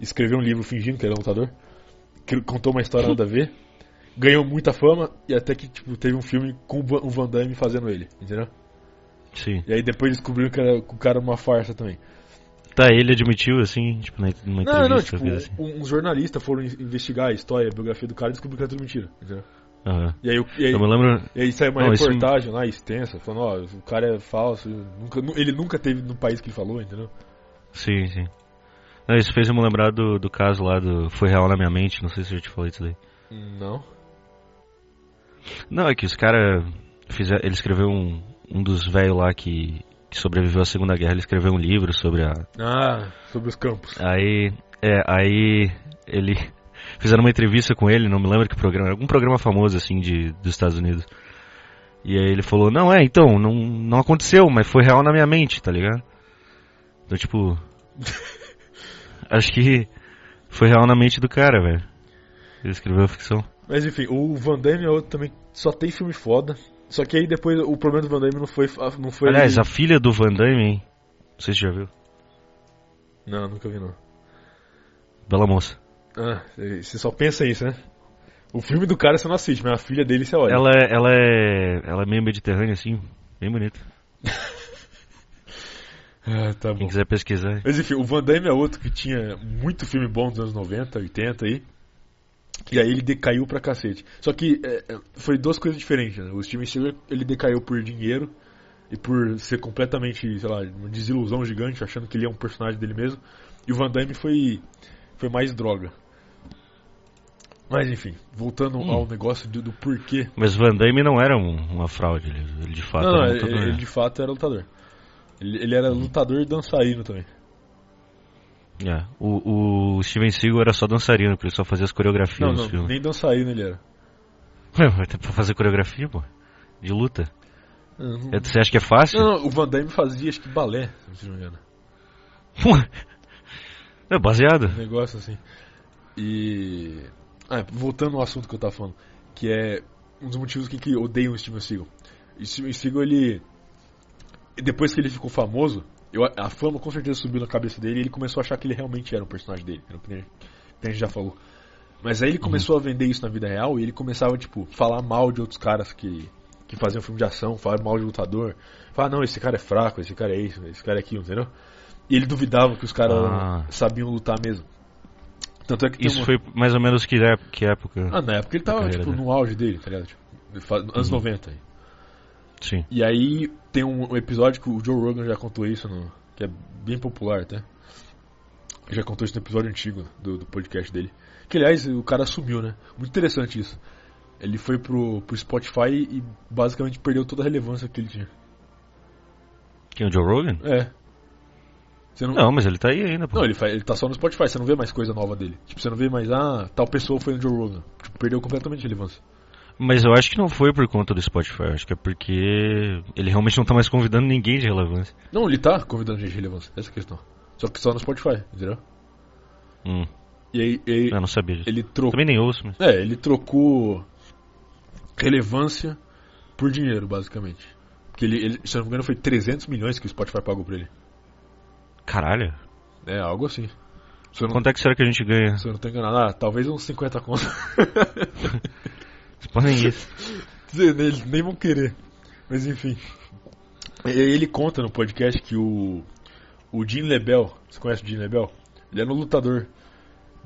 Escreveu um livro fingindo que era um lutador. Que contou uma história nada a ver. Ganhou muita fama. E até que tipo, teve um filme com o Van- o Van Damme fazendo ele. Entendeu? Sim. E aí depois descobriram que, era, que o cara era uma farsa também. Tá, ele admitiu, assim, tipo, na- numa Não, não, entrevista. tipo, fez assim. um- uns jornalistas foram in- investigar a história, a biografia do cara e descobriram que era tudo mentira. Entendeu? Aham. E aí, e aí, Eu me lembro. E aí saiu uma Não, isso- reportagem lá extensa, falando, ó, o cara é falso, nunca, nu- ele nunca teve no país que ele falou, entendeu? Sim, sim. Não, isso fez eu me lembrar do, do caso lá do Foi Real na Minha Mente, não sei se eu te falei isso daí. Não. Não, é que os caras fizeram. Ele escreveu um, um dos velhos lá que, que sobreviveu à Segunda Guerra, ele escreveu um livro sobre a. Ah, sobre os campos. Aí. É, aí ele. Fizeram uma entrevista com ele, não me lembro que programa, algum programa famoso assim de, dos Estados Unidos. E aí ele falou, não, é, então, não, não aconteceu, mas foi real na minha mente, tá ligado? Então, tipo. acho que foi real na mente do cara, velho. Ele escreveu a ficção. Mas enfim, o Van Damme é outro também, só tem filme foda. Só que aí depois o problema do Van Damme não foi. Não foi Aliás, a filha do Van Damme, hein? Não sei se já viu. Não, nunca vi não. Bela moça. Ah, você só pensa isso, né? O filme do cara você não assiste, mas a filha dele você olha. Ela, é- ela é. Ela é meio mediterrânea, assim, bem bonita. Ah, tá bom. Quem quiser pesquisar. Mas enfim, o Van Damme é outro que tinha muito filme bom dos anos 90, 80 aí. E aí ele decaiu pra cacete. Só que é, é, foi duas coisas diferentes, né? O Steven Seagal, ele decaiu por dinheiro e por ser completamente, sei lá, uma desilusão gigante, achando que ele é um personagem dele mesmo. E o Van Damme foi, foi mais droga. Mas enfim, voltando Hum. ao negócio do, do porquê. Mas Van Damme não era um- uma fraude, ele, ele de fato Não, não, era ele, lutador, ele né? de fato era lutador. Ele, ele era lutador e dançarino também. É, O, o Steven Seagal era só dançarino, porque ele só fazia as coreografias Não, não, filmes. nem dançarino ele era. Ué, mas pra fazer coreografia, pô? De luta. Não, É, Você acha que é fácil? Não, não, o Van Damme fazia acho que balé, se não me engano. é baseado. Um negócio assim. E. Ah, voltando ao assunto que eu tava falando, que é um dos motivos que, que eu odeio o Steven Seagal. O Steven Seagal, ele. Depois que ele ficou famoso, eu, a fama com certeza subiu na cabeça dele e ele começou a achar que ele realmente era um personagem dele, que nem que a gente já falou. Mas aí ele começou a vender isso na vida real e ele começava, tipo, falar mal de outros caras que, que faziam filme de ação, falar mal de lutador. Falar, não, esse cara é fraco, esse cara é isso, esse cara é aquilo, entendeu? E ele duvidava que os caras Ah. sabiam lutar mesmo. Tanto é que Isso uma... foi mais ou menos que, ép- que época? Ah, na época ele tava, tipo, dele. no auge dele, tá ligado? Tipo, anos Uhum. 90 aí. Sim. E aí tem um, episódio que o Joe Rogan já contou isso, no, que é bem popular até. Já contou isso no episódio antigo do, do podcast dele. Que aliás, o cara sumiu, né? Muito interessante isso. Ele foi pro, pro Spotify e basicamente perdeu toda a relevância que ele tinha. Quem, o Joe Rogan? É. Não, Não, mas ele tá aí ainda, pô. não ele, fa- ele tá só no Spotify, você não vê mais coisa nova dele. Tipo, você não vê mais, ah, tal pessoa foi no Joe Rogan. Tipo, perdeu completamente a relevância. Mas eu acho que não foi por conta do Spotify, acho que é porque ele realmente não tá mais convidando ninguém de relevância. Não, ele tá convidando gente de relevância, essa é a questão. Só que só no Spotify, entendeu? Hum, E aí, e aí eu não sabia disso. ele trocou. Também nem ouço, mas... É, ele trocou relevância por dinheiro, basicamente. Porque ele, ele, se eu não me engano, foi 300 milhões que o Spotify pagou pra ele. Caralho. É, algo assim. Eu não, Quanto é que será que a gente ganha? se eu não tô enganado, ah, talvez uns 50 conto. Podem isso. Dizer, Eles nem vão querer. Mas enfim. Ele conta no podcast que o. O Jim Lebel, você conhece o Jim Lebel? Ele era um lutador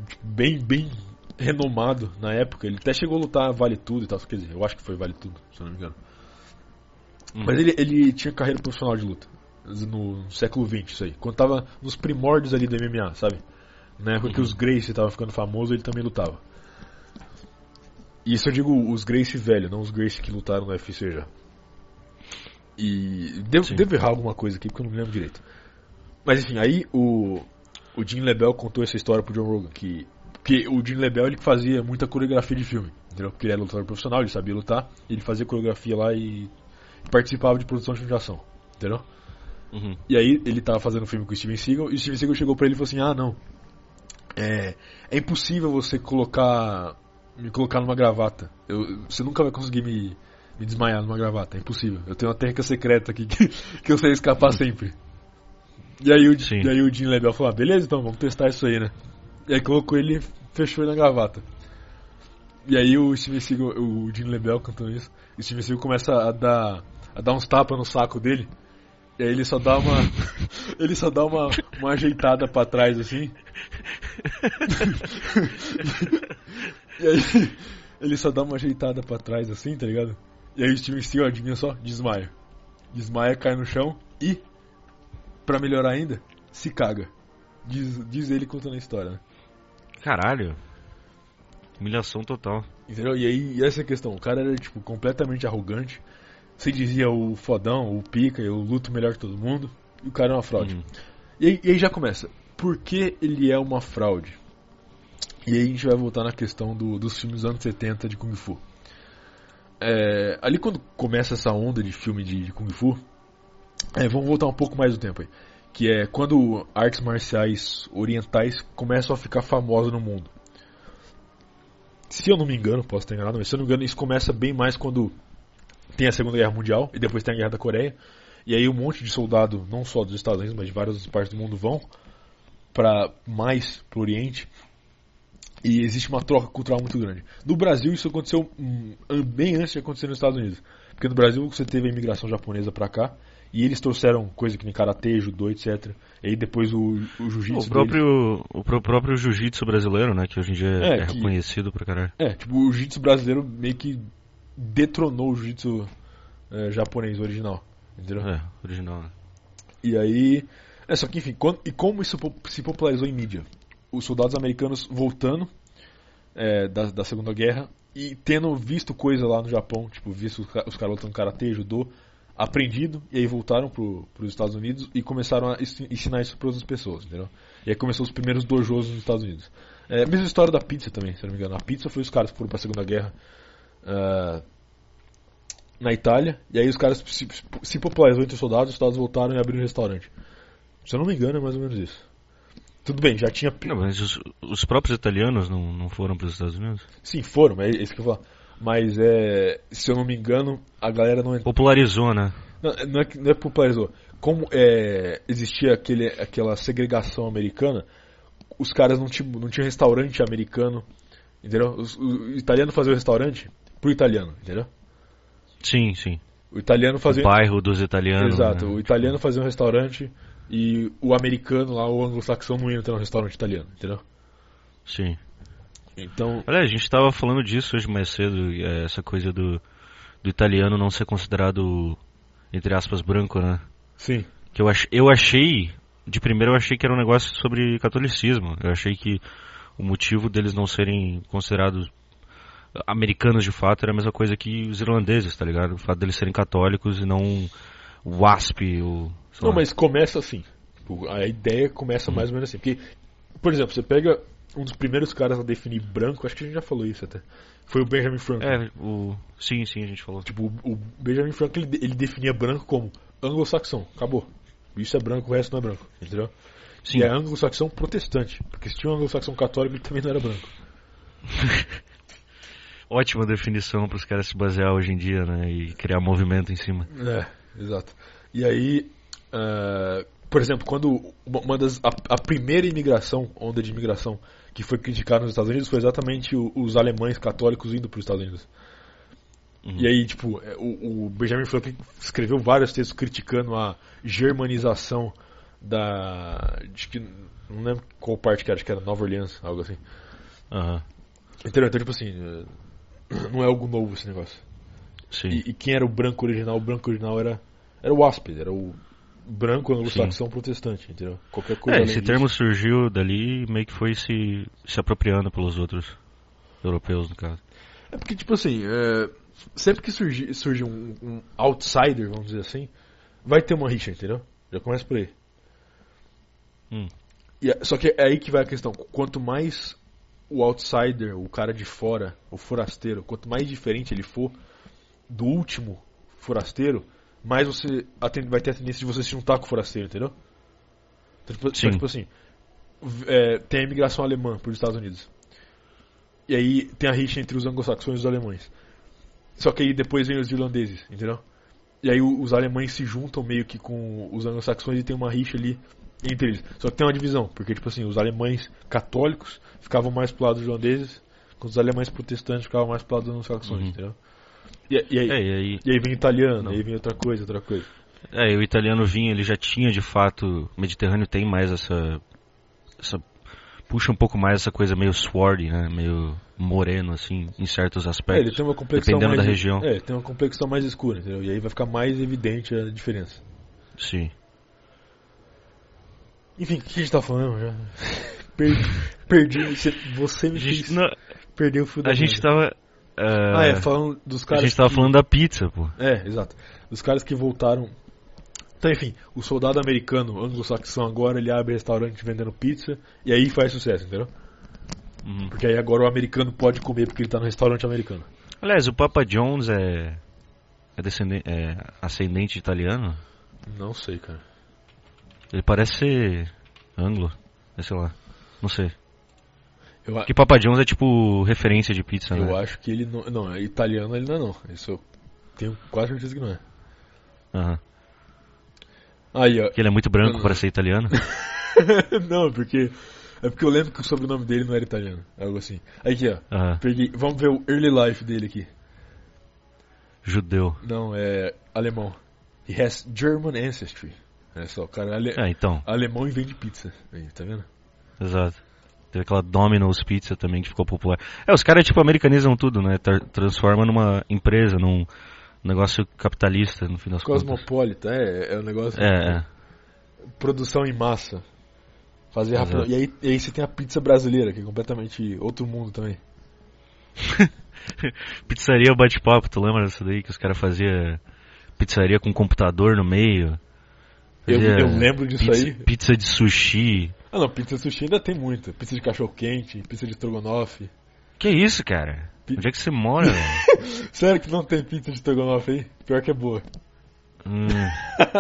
tipo, bem, bem renomado na época. Ele até chegou a lutar Vale Tudo e tal. Quer dizer, eu acho que foi Vale Tudo, se eu não me engano. Uhum. Mas ele, ele tinha carreira profissional de luta. No século XX, isso aí. Quando tava nos primórdios ali do MMA, sabe? Na época que Uhum. os Gracie tava ficando famoso, ele também lutava. Isso eu digo os Gracie velho, não os Gracie que lutaram no UFC já. E devo, devo errar alguma coisa aqui porque eu não me lembro direito. Mas enfim, aí o, o Jim Lebel contou essa história pro John Rogan, que, que o Jim Lebel ele fazia muita coreografia de filme, entendeu? Porque ele era lutador profissional, ele sabia lutar, ele fazia coreografia lá e participava de produção de filme de ação, entendeu? Uhum. E aí ele tava fazendo um filme com o Steven Seagal e o Steven Seagal chegou pra ele e falou assim: "Ah, não. É, é impossível você colocar me colocar numa gravata. Eu, você nunca vai conseguir me, me desmaiar numa gravata, é impossível. Eu tenho uma técnica secreta aqui que, que eu sei escapar sempre." E aí o, Sim. e aí o Jim Lebel falou: ah, "Beleza, então vamos testar isso aí, né?" E aí colocou ele e fechou ele na gravata. E aí o Steven Seagal, o Jim Lebel cantando isso, o Steven Seagal começa a dar a dar uns tapas no saco dele. E aí ele só dá uma. ele só dá uma, uma ajeitada pra trás assim. e aí ele só dá uma ajeitada pra trás assim, tá ligado? E aí o Steven Seagal, adivinha só, desmaia. Desmaia, cai no chão e, pra melhorar ainda, se caga. Diz, diz ele contando a história, né? Caralho. Humilhação total. Entendeu? E aí, e essa é a questão. O cara era, tipo, completamente arrogante. Você dizia o fodão, o pica, eu luto melhor que todo mundo. E o cara é uma fraude. Uhum. E, aí, e aí já começa. Por que ele é uma fraude? E aí a gente vai voltar na questão do- dos filmes dos anos 70 de Kung Fu. É, ali quando começa essa onda de filme de, de Kung Fu, é, vamos voltar um pouco mais no tempo aí. Que é quando artes marciais orientais começam a ficar famosas no mundo. Se eu não me engano, posso estar enganado, mas se eu não me engano, isso começa bem mais quando tem a Segunda Guerra Mundial e depois tem a Guerra da Coreia. E aí um monte de soldado, não só dos Estados Unidos, mas de várias partes do mundo vão para mais pro Oriente. E existe uma troca cultural muito grande. No Brasil isso aconteceu hum, bem antes de acontecer nos Estados Unidos. Porque no Brasil você teve a imigração japonesa pra cá e eles trouxeram coisa que nem karatê, judô, etc. E aí depois o, o jiu-jitsu O próprio, o pró- próprio jiu-jitsu brasileiro, né? Que hoje em dia É, é, que- reconhecido pra caralho. É, tipo, o jiu-jitsu brasileiro meio que detronou o jiu-jitsu eh, japonês original. Entendeu? É, original, né? E aí. É, só que enfim, quando- e como isso se popularizou em mídia? Os soldados americanos voltando é, da, da Segunda Guerra e tendo visto coisa lá no Japão, tipo, visto os, ca- os caras lutando karatê, judô, aprendido, e aí voltaram pro, pros Estados Unidos e começaram a ensi- ensinar isso para outras pessoas, entendeu? E aí começou os primeiros dojos nos Estados Unidos. É, a mesma história da pizza também, se não me engano. A pizza foi os caras que foram pra Segunda Guerra ah, na Itália, e aí os caras se, se popularizou entre os soldados, os soldados voltaram e abriram um restaurante. Se eu não me engano, é mais ou menos isso. Tudo bem, já tinha. Não, mas os, os próprios italianos não, não foram pros Estados Unidos? Sim, foram, é isso que eu vou falar. Mas é. Se eu não me engano, a galera não. Popularizou, né? Não, não é, que- não é popularizou. Como é, existia aquele, aquela segregação americana, os caras não tinham, não tinham restaurante americano. Entendeu? Os- o, o italiano fazia o restaurante pro italiano, entendeu? Sim, sim. O italiano O fazia. bairro dos italianos. Exato, né? o italiano fazia um restaurante e o americano lá, o anglo-saxão, não ter um restaurante italiano, entendeu? Sim. Então, Olha, a gente tava falando disso hoje mais cedo, é, essa coisa do, do italiano não ser considerado, entre aspas, branco, né? sim. Que eu, ach, eu achei, de primeiro eu achei que era um negócio sobre catolicismo. Eu achei que o motivo deles não serem considerados americanos de fato era a mesma coisa que os irlandeses, tá ligado? O fato deles serem católicos e não o WASP, o... Não, lá. mas começa assim. Tipo, A ideia começa mais ou menos assim. Porque, por exemplo, você pega um dos primeiros caras a definir branco, acho que a gente já falou isso até. Foi o Benjamin Franklin. É, o... Sim, sim, a gente falou. Tipo, o Benjamin Franklin ele, ele definia branco como anglo-saxão. Acabou. Isso é branco, o resto não é branco. Entendeu? Sim. E é anglo-saxão protestante. Porque se tinha um anglo-saxão católico, ele também não era branco. Ótima definição para os caras se basear hoje em dia, né? E criar movimento em cima. É, exato. E aí, ah, Por exemplo, quando uma das, a, a primeira imigração, onda de imigração, que foi criticada nos Estados Unidos foi exatamente o- os alemães católicos indo para os Estados Unidos. Uhum. E aí, tipo, é, o, o Benjamin Franklin escreveu vários textos criticando a germanização da. Acho que. Não lembro qual parte que era, acho que era Nova Orleans, algo assim. Aham. Entendeu? Então, tipo assim, é, não é algo novo esse negócio. Sim. E, e quem era o branco original? O branco original era, era o Áspide, era o branco anglo-saxão protestante, entendeu? Qualquer coisa É, esse disso. termo surgiu dali e meio que foi se, se apropriando pelos outros europeus, no caso. É porque, tipo assim, é, sempre que surge, surge um, um outsider, vamos dizer assim, vai ter uma rixa, entendeu? Já começa por aí. Hum. E é- só que é aí que vai a questão. Quanto mais o outsider, o cara de fora, o forasteiro, quanto mais diferente ele for do último forasteiro, mais você vai ter a tendência de você se juntar com o forasteiro, entendeu? Então, tipo, Sim. tipo assim, é, tem a imigração alemã para os Estados Unidos. E aí tem a rixa entre os anglo-saxões e os alemães. Só que aí depois vem os irlandeses, entendeu? E aí os alemães se juntam meio que com os anglo-saxões e tem uma rixa ali entre eles. Só que tem uma divisão, porque tipo assim, os alemães católicos ficavam mais pro lado dos irlandeses, enquanto os alemães protestantes ficavam mais pro lado dos anglo-saxões, Uhum. entendeu? E, e aí, É, e aí, e aí italiano, Não. e aí vem outra coisa, outra coisa. é, o italiano vinha, ele já tinha de fato, o Mediterrâneo tem mais essa, essa puxa um pouco mais essa coisa meio swardy, né, meio moreno assim, em certos É, aspectos. ele tem uma complexão dependendo mais da região. É, tem uma complexão mais escura, entendeu? E aí vai ficar mais evidente a diferença. Sim. Enfim, o que a gente tá falando já? Perdi, perdi você, me fez não, perder o fio da a gente tava ah, Ah, é, falando dos a caras gente tava que- falando da pizza, pô. É, exato. Dos caras que voltaram. Então, enfim, o soldado americano, anglo-saxão, agora ele abre restaurante vendendo pizza e aí faz sucesso, entendeu? Uhum. Porque aí agora o americano pode comer porque ele tá no restaurante americano. Aliás, o Papa John's é é, descendente, é ascendente italiano? Não sei, cara. Ele parece ser anglo, é, sei lá, não sei. Eu, Porque Papa John's é tipo referência de pizza, eu né? acho que ele não. Não, é italiano ele não é, não. Isso eu tenho quase certeza que não é. Aham. Aí, ó. Porque ele é muito branco Não. para ser italiano. não, porque. É porque eu lembro que o sobrenome dele não era italiano. Algo assim. Aqui, ó. Aham. Peguei. Vamos ver o early life dele aqui. Judeu. Não, é alemão. He has German ancestry. É só, o cara é ale- É, então, alemão e vende pizza. Aí, tá vendo? exato. Teve aquela Domino's Pizza também que ficou popular. É, os caras tipo americanizam tudo, né? Tra transformam numa empresa, num negócio capitalista, no fim das contas. Cosmopolita, é, é um negócio. É, é. Produção em massa. Fazer Exato. rápido. E aí, e aí você tem a pizza brasileira, que é completamente outro mundo também. Pizzaria bate-papo, tu lembra dessa daí que os caras faziam pizzaria com computador no meio? Eu, eu lembro disso pizza, aí. Pizza de sushi. Ah não, pizza sushi ainda tem muita. Pizza de cachorro quente, pizza de estrogonofe. Que isso, cara? Pi- Onde é que você mora, velho? Sério que não tem pizza de estrogonofe aí? Pior que é boa. Hum,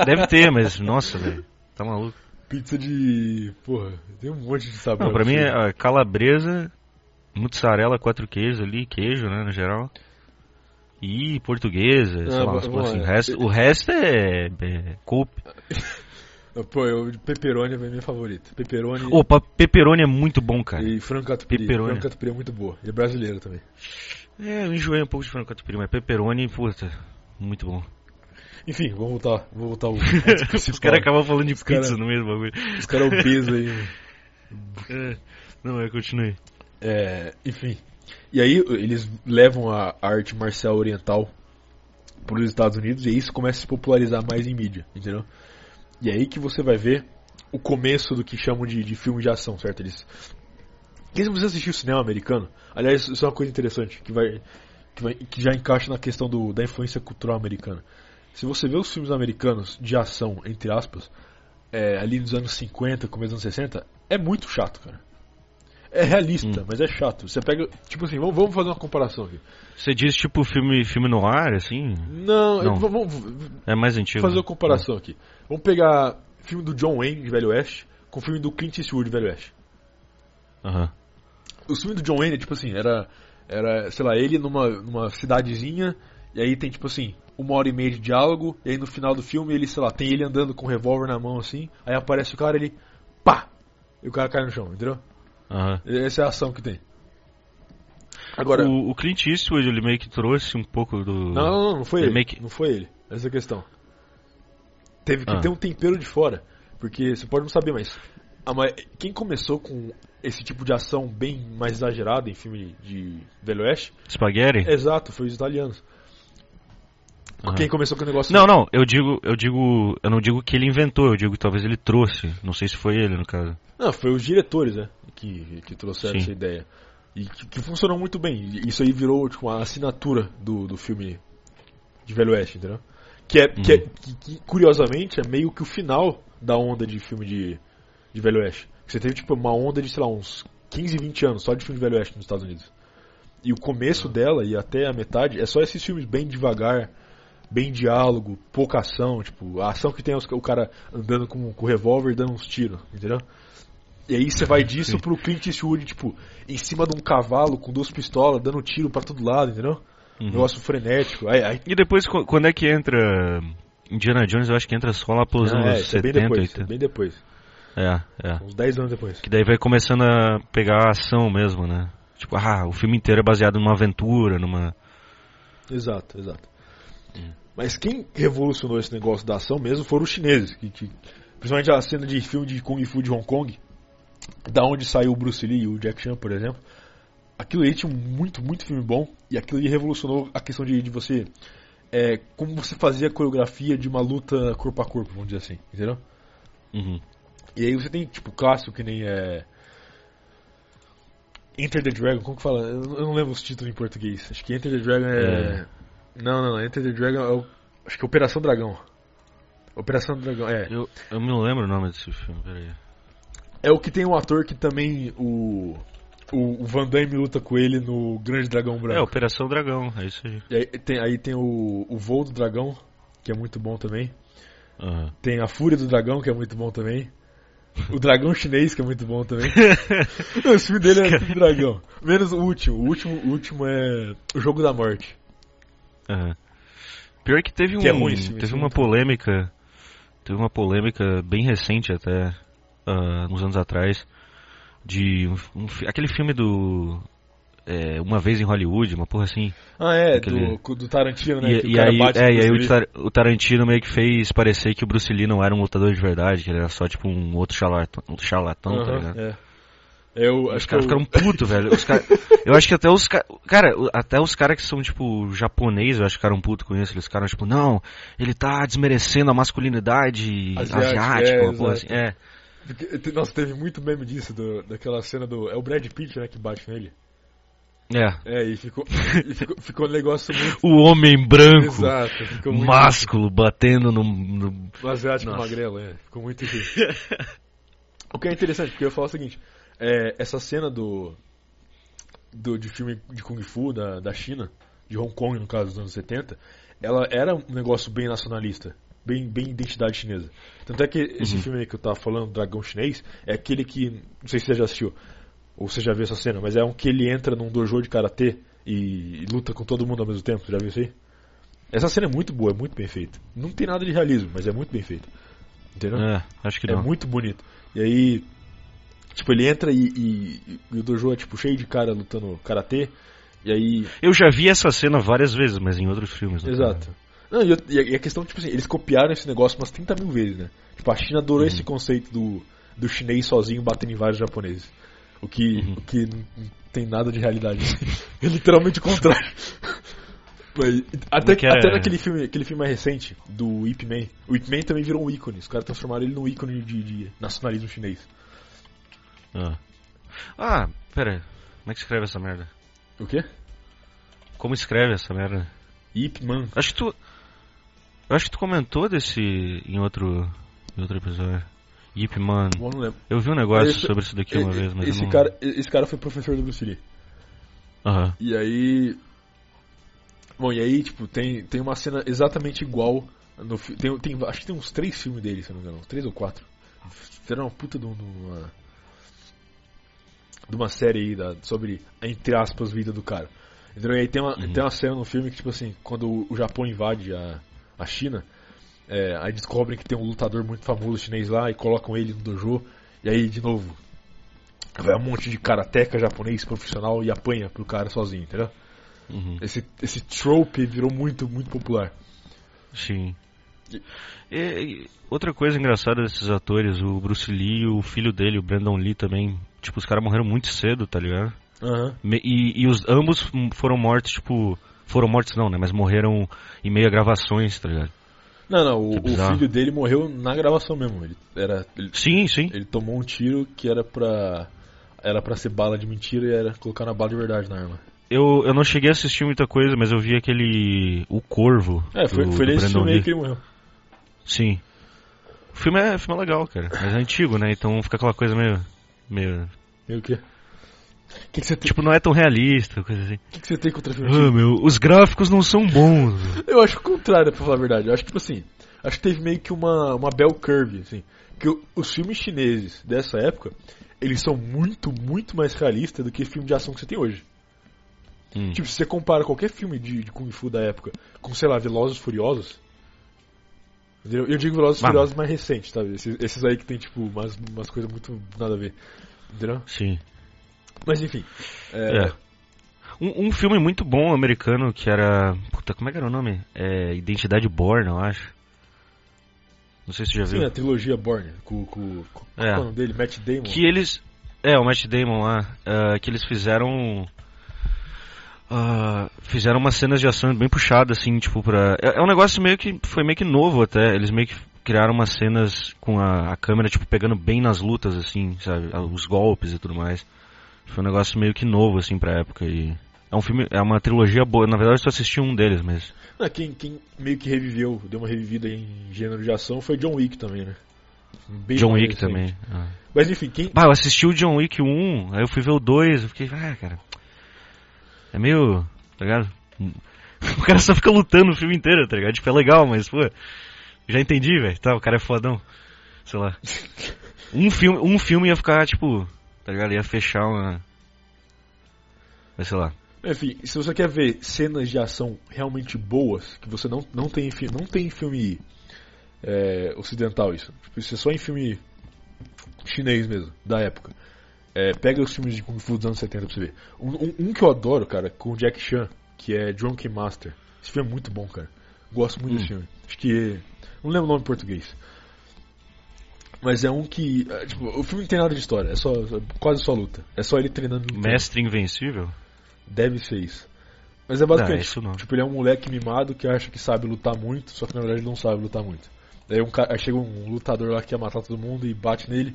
deve ter, mas nossa, velho. Tá maluco. Pizza de. Porra, tem um monte de sabor. Não, pra mim é calabresa, mussarela, quatro queijos ali, queijo, né, no geral. E portuguesa, sei Ah, lá, vamos coisas assim. lá. O resto, o resto é, é coupe. Pô, eu, pepperoni é minha favorita. Pepperoni Opa, pepperoni é muito bom, cara. e frango catupiry. Pepperoni. Frango catupiry é muito boa. E é brasileira também. É, eu enjoei um pouco de frango catupiry, mas pepperoni, puta, muito bom. Enfim, vamos voltar. Vou voltar ao Os caras acabam falando de Os cara- pizza no mesmo bagulho. Os caras obesos aí. É, não, é, continue. É, enfim. E aí eles levam a arte marcial oriental para os Estados Unidos e isso começa a se popularizar mais em mídia, entendeu? E é aí que você vai ver o começo do que chamam de, de filme de ação, certo? Eles. Quem você assistiu cinema americano? Aliás, isso é uma coisa interessante que vai que, vai- que já encaixa na questão do, da influência cultural americana. Se você vê os filmes americanos de ação, entre aspas, é, ali nos anos 50, começo dos anos 60, é muito chato, cara. É realista, Hum. mas é chato. Você pega, tipo assim, vamos, vamos fazer uma comparação aqui. Você diz tipo filme, filme no ar, assim? Não, Não. eu- vamos, É mais antigo. fazer né? uma comparação aqui. Vamos pegar filme do John Wayne de Velho Oeste com o filme do Clint Eastwood de Velho Oeste. Aham. O filme do John Wayne, tipo assim, era, era sei lá, ele numa, numa cidadezinha e aí tem, tipo assim, uma hora e meia de diálogo, e aí no final do filme ele, sei lá, tem ele andando com um revólver na mão assim, aí aparece o cara ele. pá! E o cara cai no chão, entendeu? Aham. Essa é a ação que tem. Agora. O, o Clint Eastwood, ele meio que trouxe um pouco do... Não, não, não, não foi Ele ele. que- Não foi ele. Essa é a questão. Teve que Ah. ter um tempero de fora. Porque você pode não saber, mas. a quem começou com esse tipo de ação bem mais exagerada em filme de Velho Oeste? Spaghetti? Exato, foi os italianos. Aham. Quem começou com o negócio. Não, não, eu digo, eu digo, eu não digo que ele inventou, eu digo que talvez ele trouxe. Não sei se foi ele, no caso. Não, foi os diretores, né? Que, que trouxeram Sim. essa ideia. E que, que funcionou muito bem. Isso aí virou tipo, a assinatura do, do filme de Velho Oeste, entendeu? Que, é, que, é- Uhum. que- que, curiosamente é meio que o final da onda de filme de, de Velho Oeste. Você teve tipo uma onda de, sei lá, uns 15, 20 anos só de filme de Velho Oeste nos Estados Unidos. E o começo dela e até a metade é só esses filmes bem devagar, bem diálogo, pouca ação, tipo, a ação que tem os- o cara andando com, com o revólver e dando uns tiros, entendeu? E aí você vai disso Sim. pro Clint Eastwood, tipo, em cima de um cavalo com duas pistolas, dando tiro pra todo lado, entendeu? Uhum. Negócio frenético. Aí, aí, E depois, qu- quando é que entra Indiana Jones? Eu acho que entra só lá pelos Ah, é, anos isso é bem 70, depois, 80. bem depois. É, é. Uns 10 anos depois. Que daí vai começando a pegar a ação mesmo, né? Tipo, ah, o filme inteiro é baseado numa aventura, numa... Exato, exato. Hum. Mas quem revolucionou esse negócio da ação mesmo foram os chineses. Que, que- principalmente a cena de filme de Kung Fu de Hong Kong, da onde saiu o Bruce Lee e o Jack Chan, por exemplo. Aquilo aí tinha muito, muito filme bom. E aquilo aí revolucionou a questão de, de você. É, como você fazia a coreografia de uma luta corpo a corpo, vamos dizer assim, entendeu? Uhum. E aí você tem, tipo, clássico que nem é. Enter the Dragon, como que fala? Eu não eu não lembro os títulos em português. Acho que Enter the Dragon é. Não, não, não. Enter the Dragon é o. Acho que é Operação Dragão. Operação Dragão, é. Eu, eu não lembro o nome desse filme, peraí. É o que tem um ator que também o. O, Van Damme luta com ele no Grande Dragão É, Branco. Operação Dragão, é isso aí. Aí tem, aí tem o, o Voo do Dragão, que é muito bom também. Aham. Tem a Fúria do Dragão, que é muito bom também. O Dragão Chinês, que é muito bom também. Não, Esse filme dele é tudo dragão. Menos o último. O último, o último é O Jogo da Morte. Aham. Pior que teve um, Que é ruim esse filme, teve uma polêmica, teve uma polêmica bem recente até, ah, uns anos atrás, de um, um aquele filme do é, Uma Vez em Hollywood, uma porra assim. Ah, é, Aquele- do, do Tarantino, né? E, o e aí, é, e aí o, Tarantino meio que fez parecer que o Bruce Lee não era um lutador de verdade, que ele era só tipo um outro charlatão, um charlatão tá Aham, ligado? é. Eu Os caras eu- ficaram putos, velho. Cara, eu acho que até os caras. Cara, até os caras que são, tipo, japonês, eu acho que ficaram putos com isso. Eles ficaram, tipo, não, ele tá desmerecendo a masculinidade Asiática, asiática, é, uma porra assim. É. Porque, te- nossa, teve muito meme disso, do- daquela cena do. É o Brad Pitt, né, que bate nele. É. É, e ficou, e ficou, ficou um negócio muito. O homem branco, Exato, ficou muito. másculo, batendo no. no- Um asiático Nossa. magrelo, é. Ficou muito o que é interessante, porque eu ia falar o seguinte: é, essa cena do, do. de filme de Kung Fu da, da China, de Hong Kong, no caso dos anos 70, ela era um negócio bem nacionalista. Bem, bem identidade chinesa. Tanto é que esse Uhum. filme aí que eu tava falando, Dragão Chinês, é aquele que. Não sei se você já assistiu, ou você já viu essa cena, mas é um que ele entra num dojo de karatê e, e luta com todo mundo ao mesmo tempo. Você já viu isso aí? Essa cena é muito boa, é muito bem feita. Não tem nada de realismo, mas é muito bem feita. Entendeu? É, acho que É não. muito bonito. E aí, tipo, ele entra e, e- e o dojo é tipo cheio de cara lutando karatê. E aí, Eu já vi essa cena várias vezes, mas em outros filmes. né? exato. Não, e, e a- questão, tipo assim, eles copiaram esse negócio umas 30 mil vezes, né? Tipo, a China adorou Uhum. esse conceito do, do chinês sozinho batendo em vários japoneses. O que, Uhum. o que não tem nada de realidade. é literalmente o contrário. Até, que é- até naquele filme, aquele filme mais recente, do Ip Man. O Ip Man também virou um ícone. Os caras transformaram ele num ícone de, de nacionalismo chinês. Ah. ah, pera. Como é que escreve essa merda? O quê? Como escreve essa merda? Ip Man. Acho que tu. Eu acho que tu comentou desse em outro. Em outro episódio. Yip Man. Bom. Eu vi um negócio Esse- sobre isso daqui uma E- vez, mas esse, não. cara, esse cara foi professor do Bruce Lee. Aham. E aí. Bom, e aí, tipo, tem, tem uma cena exatamente igual. No, tem, tem, acho que tem uns três filmes dele, se não me engano. Três ou quatro. Fizeram uma puta de, um- uma. De uma série aí da, sobre, entre aspas, vida do cara. Entendeu? E aí tem uma, Uhum. tem uma cena no filme que, tipo assim, quando o Japão invade a, a China, é, aí descobrem que tem um lutador muito famoso chinês lá e colocam ele no dojo. E aí, de novo, vai um monte de karateca japonês profissional e apanha pro cara sozinho, entendeu? Uhum. Esse, esse trope virou muito, muito popular. Sim. E- e outra coisa engraçada desses atores, o Bruce Lee e o filho dele, o Brandon Lee também, tipo, os caras morreram muito cedo, tá ligado? Aham. Me- E, e os ambos foram mortos, tipo. Foram mortos não, né? Mas morreram em meio a gravações, tá ligado? Não, não, o, o filho dele morreu na gravação mesmo. Ele, era, ele, Sim, sim. ele tomou um tiro que era pra. Era pra ser bala de mentira e era colocar na bala de verdade na arma. Eu, eu não cheguei a assistir muita coisa, mas eu vi aquele. O Corvo. É, foi, do- foi do nesse Brandon filme aí que ele morreu. Sim. O filme é, o filme é legal, cara. Mas é antigo, né? Então fica aquela coisa meio. meio. E o quê? O que, que, Tipo, não é tão realista, coisa assim. que, que você tem contra filme Ah, meu, os gráficos não são bons. Eu acho o contrário, pra falar a verdade. Eu acho que, tipo assim, acho que teve meio que uma, uma bell curve, assim. Que o- os filmes chineses dessa época, eles são muito, muito mais realistas do que filme de ação que você tem hoje. Hum. Tipo, se você compara qualquer filme de, de Kung Fu da época com, sei lá, Velozes Furiosos. entendeu? Eu digo Velozes e Furiosos mais recentes, sabe? Esses, esses aí que tem, tipo, umas, umas coisas muito nada a ver. Entendeu? Sim. Mas enfim. É, É. Um, um filme muito bom americano que era. Puta, como é que era o nome? É. Identidade Born, eu acho. Não sei se você já Sim, viu. a trilogia Born, com, com, com É. é o nome dele? Matt Damon. Que eles. É, o Matt Damon lá. ah, que eles fizeram. ah, fizeram umas cenas de ação bem puxadas, assim, tipo, pra. É, é um negócio meio que. Foi meio que novo até. Eles meio que criaram umas cenas com a, a câmera, tipo, pegando bem nas lutas, assim, sabe? Os golpes e tudo mais. Foi um negócio meio que novo, assim, pra época. E. É um filme. É uma trilogia boa. Na verdade, eu só assisti um deles, mas. Ah, quem, quem meio que reviveu, deu uma revivida em gênero de ação foi John Wick também, né? Bem John Wick recente. também. ah. Mas enfim, quem. Bah, eu assisti o John Wick 1, aí eu fui ver o 2, eu fiquei, ah, cara. É meio. Tá ligado? O cara só fica lutando o filme inteiro, tá ligado? Tipo, é legal, mas, pô. Já entendi, velho. Tá, o cara é fodão. Sei lá. Um filme, um filme ia ficar, tipo. Tá ligado? Ia fechar uma. Mas sei lá. Enfim, se você quer ver cenas de ação realmente boas, que você não, não, tem, em fi- não tem em filme é, ocidental isso. Tipo, isso é só em filme chinês mesmo, da época. É, pega os filmes de Kung Fu dos anos 70 pra você ver. Um, um- um que eu adoro, cara, com o Jack Chan, que é Drunken Master. Esse filme é muito bom, cara. Gosto muito Hum. desse filme. Acho que. Não lembro o nome em português. Mas é um que. é, tipo, o filme não tem nada de história, é só, é quase só luta. É só ele treinando. Mestre Invencível? Deve ser isso. Mas é basicamente, Não, isso não. tipo, ele é um moleque mimado que acha que sabe lutar muito, só que na verdade não sabe lutar muito. Daí um ca- aí chega um lutador lá que quer matar todo mundo e bate nele.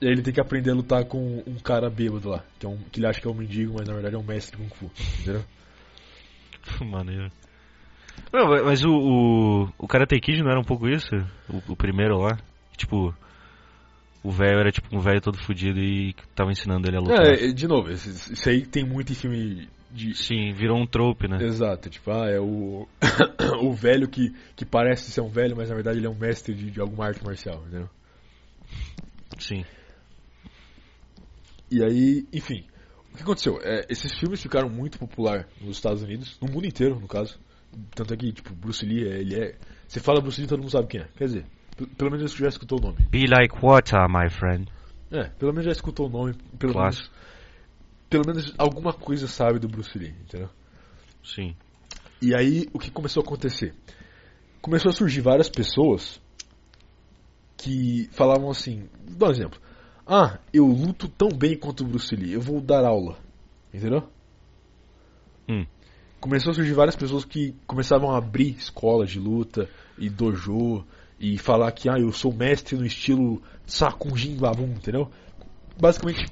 E aí ele tem que aprender a lutar com um cara bêbado lá, que, é um, que ele acha que é um mendigo, mas na verdade é um mestre de Kung Fu. Entendeu? Maneiro. Não, mas o, o, o Karate Kid não era um pouco isso? O, o primeiro lá? Tipo, o velho era tipo um velho todo fudido e tava ensinando ele a lutar. É, de novo, isso aí tem muito em filme de. Sim, virou um trope, né? Exato, tipo, ah, é o. o velho que, que parece ser um velho, mas na verdade ele é um mestre de, de alguma arte marcial, entendeu? Sim. E aí, enfim, o que aconteceu? É, esses filmes ficaram muito popular nos Estados Unidos, no mundo inteiro, no caso. Tanto é que, tipo, Bruce Lee, ele é. Você fala Bruce Lee, todo mundo sabe quem é. Quer dizer, pelo menos já escutou o nome. Be like water, my friend. É, pelo menos já escutou o nome, pelo Clássico. menos. Pelo menos alguma coisa sabe do Bruce Lee, entendeu? Sim. E aí, o que começou a acontecer? Começou a surgir várias pessoas que falavam assim, dar um exemplo. Ah, eu luto tão bem quanto o Bruce Lee, eu vou dar aula. Entendeu? Hum. Começou a surgir várias pessoas que começavam a abrir escolas de luta e dojo e falar que ah, eu sou mestre no estilo Sakunjin Babum, entendeu? Basicamente,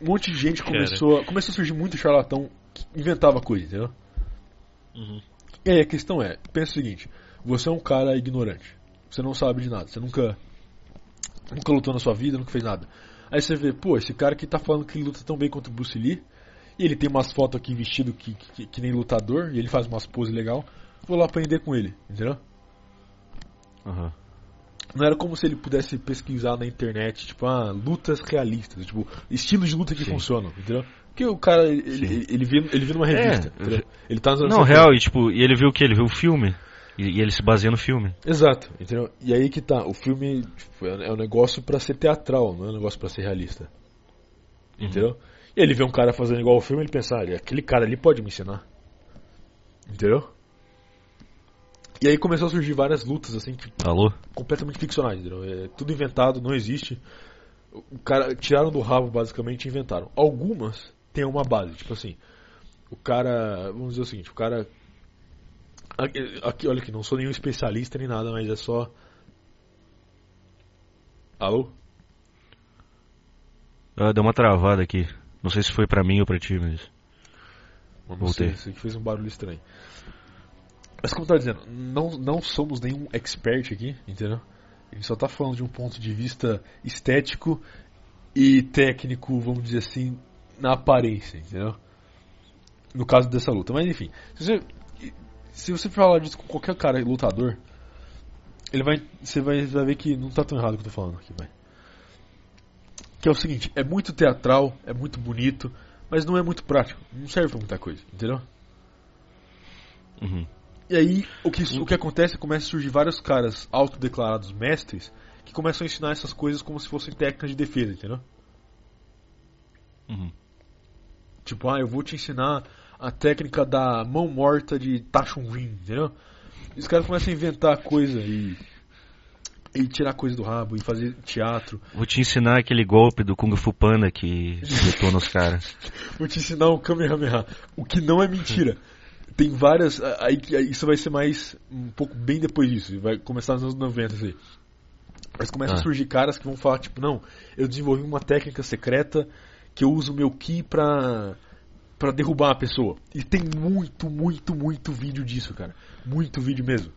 um monte de gente começou a, começou a surgir muito charlatão que inventava coisa, entendeu? Uhum. E aí a questão é, pensa o seguinte, você é um cara ignorante, você não sabe de nada, você nunca nunca lutou na sua vida, nunca fez nada. Aí você vê, pô, esse cara que tá falando que ele luta tão bem quanto o Bruce Lee, e ele tem umas fotos aqui vestido que, que, que nem lutador, e ele faz umas poses legal, vou lá aprender com ele, entendeu? Aham. Não era como se ele pudesse pesquisar na internet, tipo, ah, lutas realistas, tipo, estilos de luta que Sim. funcionam, entendeu? Porque o cara, ele, ele, ele, viu, ele viu numa revista. É, ele tá nos anos Não, 70. real, e tipo, e ele viu o que? Ele viu o filme. E, e ele se baseia no filme. Exato, entendeu? E aí que tá, o filme tipo, é é um negócio pra ser teatral, não é um negócio pra ser realista. Entendeu? E ele vê um cara fazendo igual ao filme, ele pensa, ah, aquele cara ali pode me ensinar. Entendeu? E aí começou a surgir várias lutas, assim, que Alô? completamente ficcionais, entendeu? É tudo inventado, não existe. O cara tiraram do rabo basicamente e inventaram. Algumas têm uma base, tipo assim, o cara, vamos dizer o seguinte, o cara aqui, aqui, olha aqui, não sou nenhum especialista nem nada, mas é só Alô? Ah, deu uma travada aqui. Não sei se foi pra mim ou pra ti, mas. Não Voltei. sei, sei que fez um barulho estranho. Mas como eu tava dizendo, não, não somos nenhum expert aqui, entendeu? A gente só tá falando de um ponto de vista estético e técnico, vamos dizer assim, na aparência, entendeu? No caso dessa luta. Mas enfim, se você, se você falar disso com qualquer cara lutador, ele vai, você vai, vai ver que não tá tão errado o que eu tô falando aqui, vai. Que é o seguinte, é muito teatral, é muito bonito, mas não é muito prático, não serve pra muita coisa, entendeu? Uhum. E aí, o que, o que acontece é que começa a surgir vários caras autodeclarados mestres que começam a ensinar essas coisas como se fossem técnicas de defesa, entendeu? Uhum. Tipo, ah, eu vou te ensinar a técnica da mão morta de Tachunvin, entendeu? E os caras começam a inventar coisa e, e tirar coisa do rabo e fazer teatro. Vou te ensinar aquele golpe do Kung Fu Panda que detona os caras. Vou te ensinar o Kamehameha, o que não é mentira. Tem várias. Aí, aí isso vai ser mais. um pouco bem depois disso. Vai começar nos anos 90 isso aí. Mas começam Ah. a surgir caras que vão falar, tipo, não, eu desenvolvi uma técnica secreta que eu uso o meu Ki pra. pra derrubar a pessoa. E tem muito, muito, muito vídeo disso, cara. Muito vídeo mesmo.